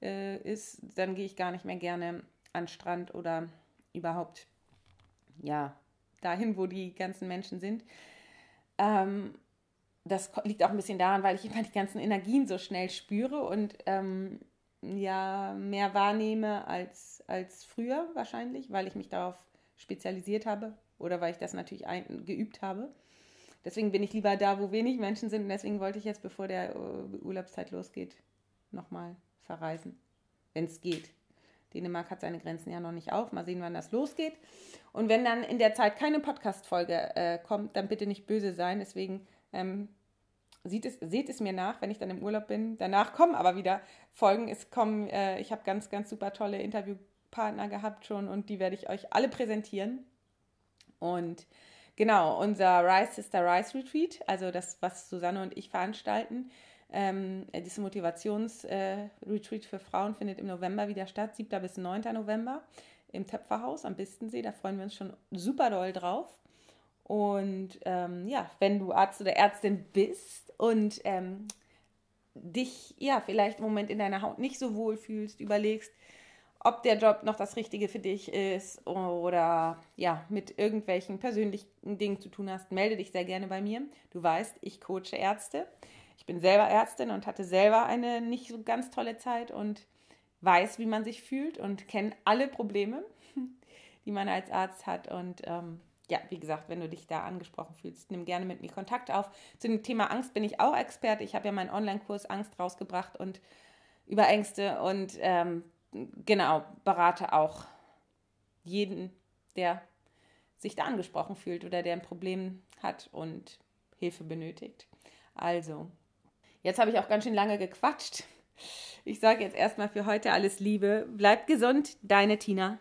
äh, ist, dann gehe ich gar nicht mehr gerne an den Strand oder überhaupt, ja, dahin, wo die ganzen Menschen sind. Ähm, das liegt auch ein bisschen daran, weil ich immer die ganzen Energien so schnell spüre und ähm, ja mehr wahrnehme als, als früher wahrscheinlich, weil ich mich darauf spezialisiert habe oder weil ich das natürlich ein, geübt habe. Deswegen bin ich lieber da, wo wenig Menschen sind und deswegen wollte ich jetzt, bevor der äh, Urlaubszeit losgeht, nochmal verreisen, wenn es geht. Dänemark hat seine Grenzen ja noch nicht auf. Mal sehen, wann das losgeht. Und wenn dann in der Zeit keine Podcast-Folge äh, kommt, dann bitte nicht böse sein. Deswegen ähm, sieht es, seht es mir nach, wenn ich dann im Urlaub bin. Danach kommen aber wieder Folgen. Es kommen, äh, ich habe ganz, ganz super tolle Interviewpartner gehabt schon und die werde ich euch alle präsentieren. Und genau, unser Rise Sister Rise Retreat, also das, was Susanne und ich veranstalten, ähm, dieses Motivationsretreat äh, für Frauen findet im November wieder statt, 7. bis 9. November im Töpferhaus am Bistensee. Da freuen wir uns schon super doll drauf. Und ähm, ja, wenn du Arzt oder Ärztin bist und ähm, dich ja vielleicht im Moment in deiner Haut nicht so wohl fühlst, überlegst, ob der Job noch das Richtige für dich ist oder ja, mit irgendwelchen persönlichen Dingen zu tun hast, melde dich sehr gerne bei mir. Du weißt, ich coache Ärzte. Ich bin selber Ärztin und hatte selber eine nicht so ganz tolle Zeit und weiß, wie man sich fühlt und kenne alle Probleme, die man als Arzt hat. Und ähm, ja, wie gesagt, wenn du dich da angesprochen fühlst, nimm gerne mit mir Kontakt auf. Zu dem Thema Angst bin ich auch Experte. Ich habe ja meinen Online-Kurs Angst rausgebracht und über Ängste und ähm, genau, berate auch jeden, der sich da angesprochen fühlt oder der ein Problem hat und Hilfe benötigt. Also, Jetzt habe ich auch ganz schön lange gequatscht. Ich sage jetzt erstmal für heute alles Liebe. Bleibt gesund, deine Tina.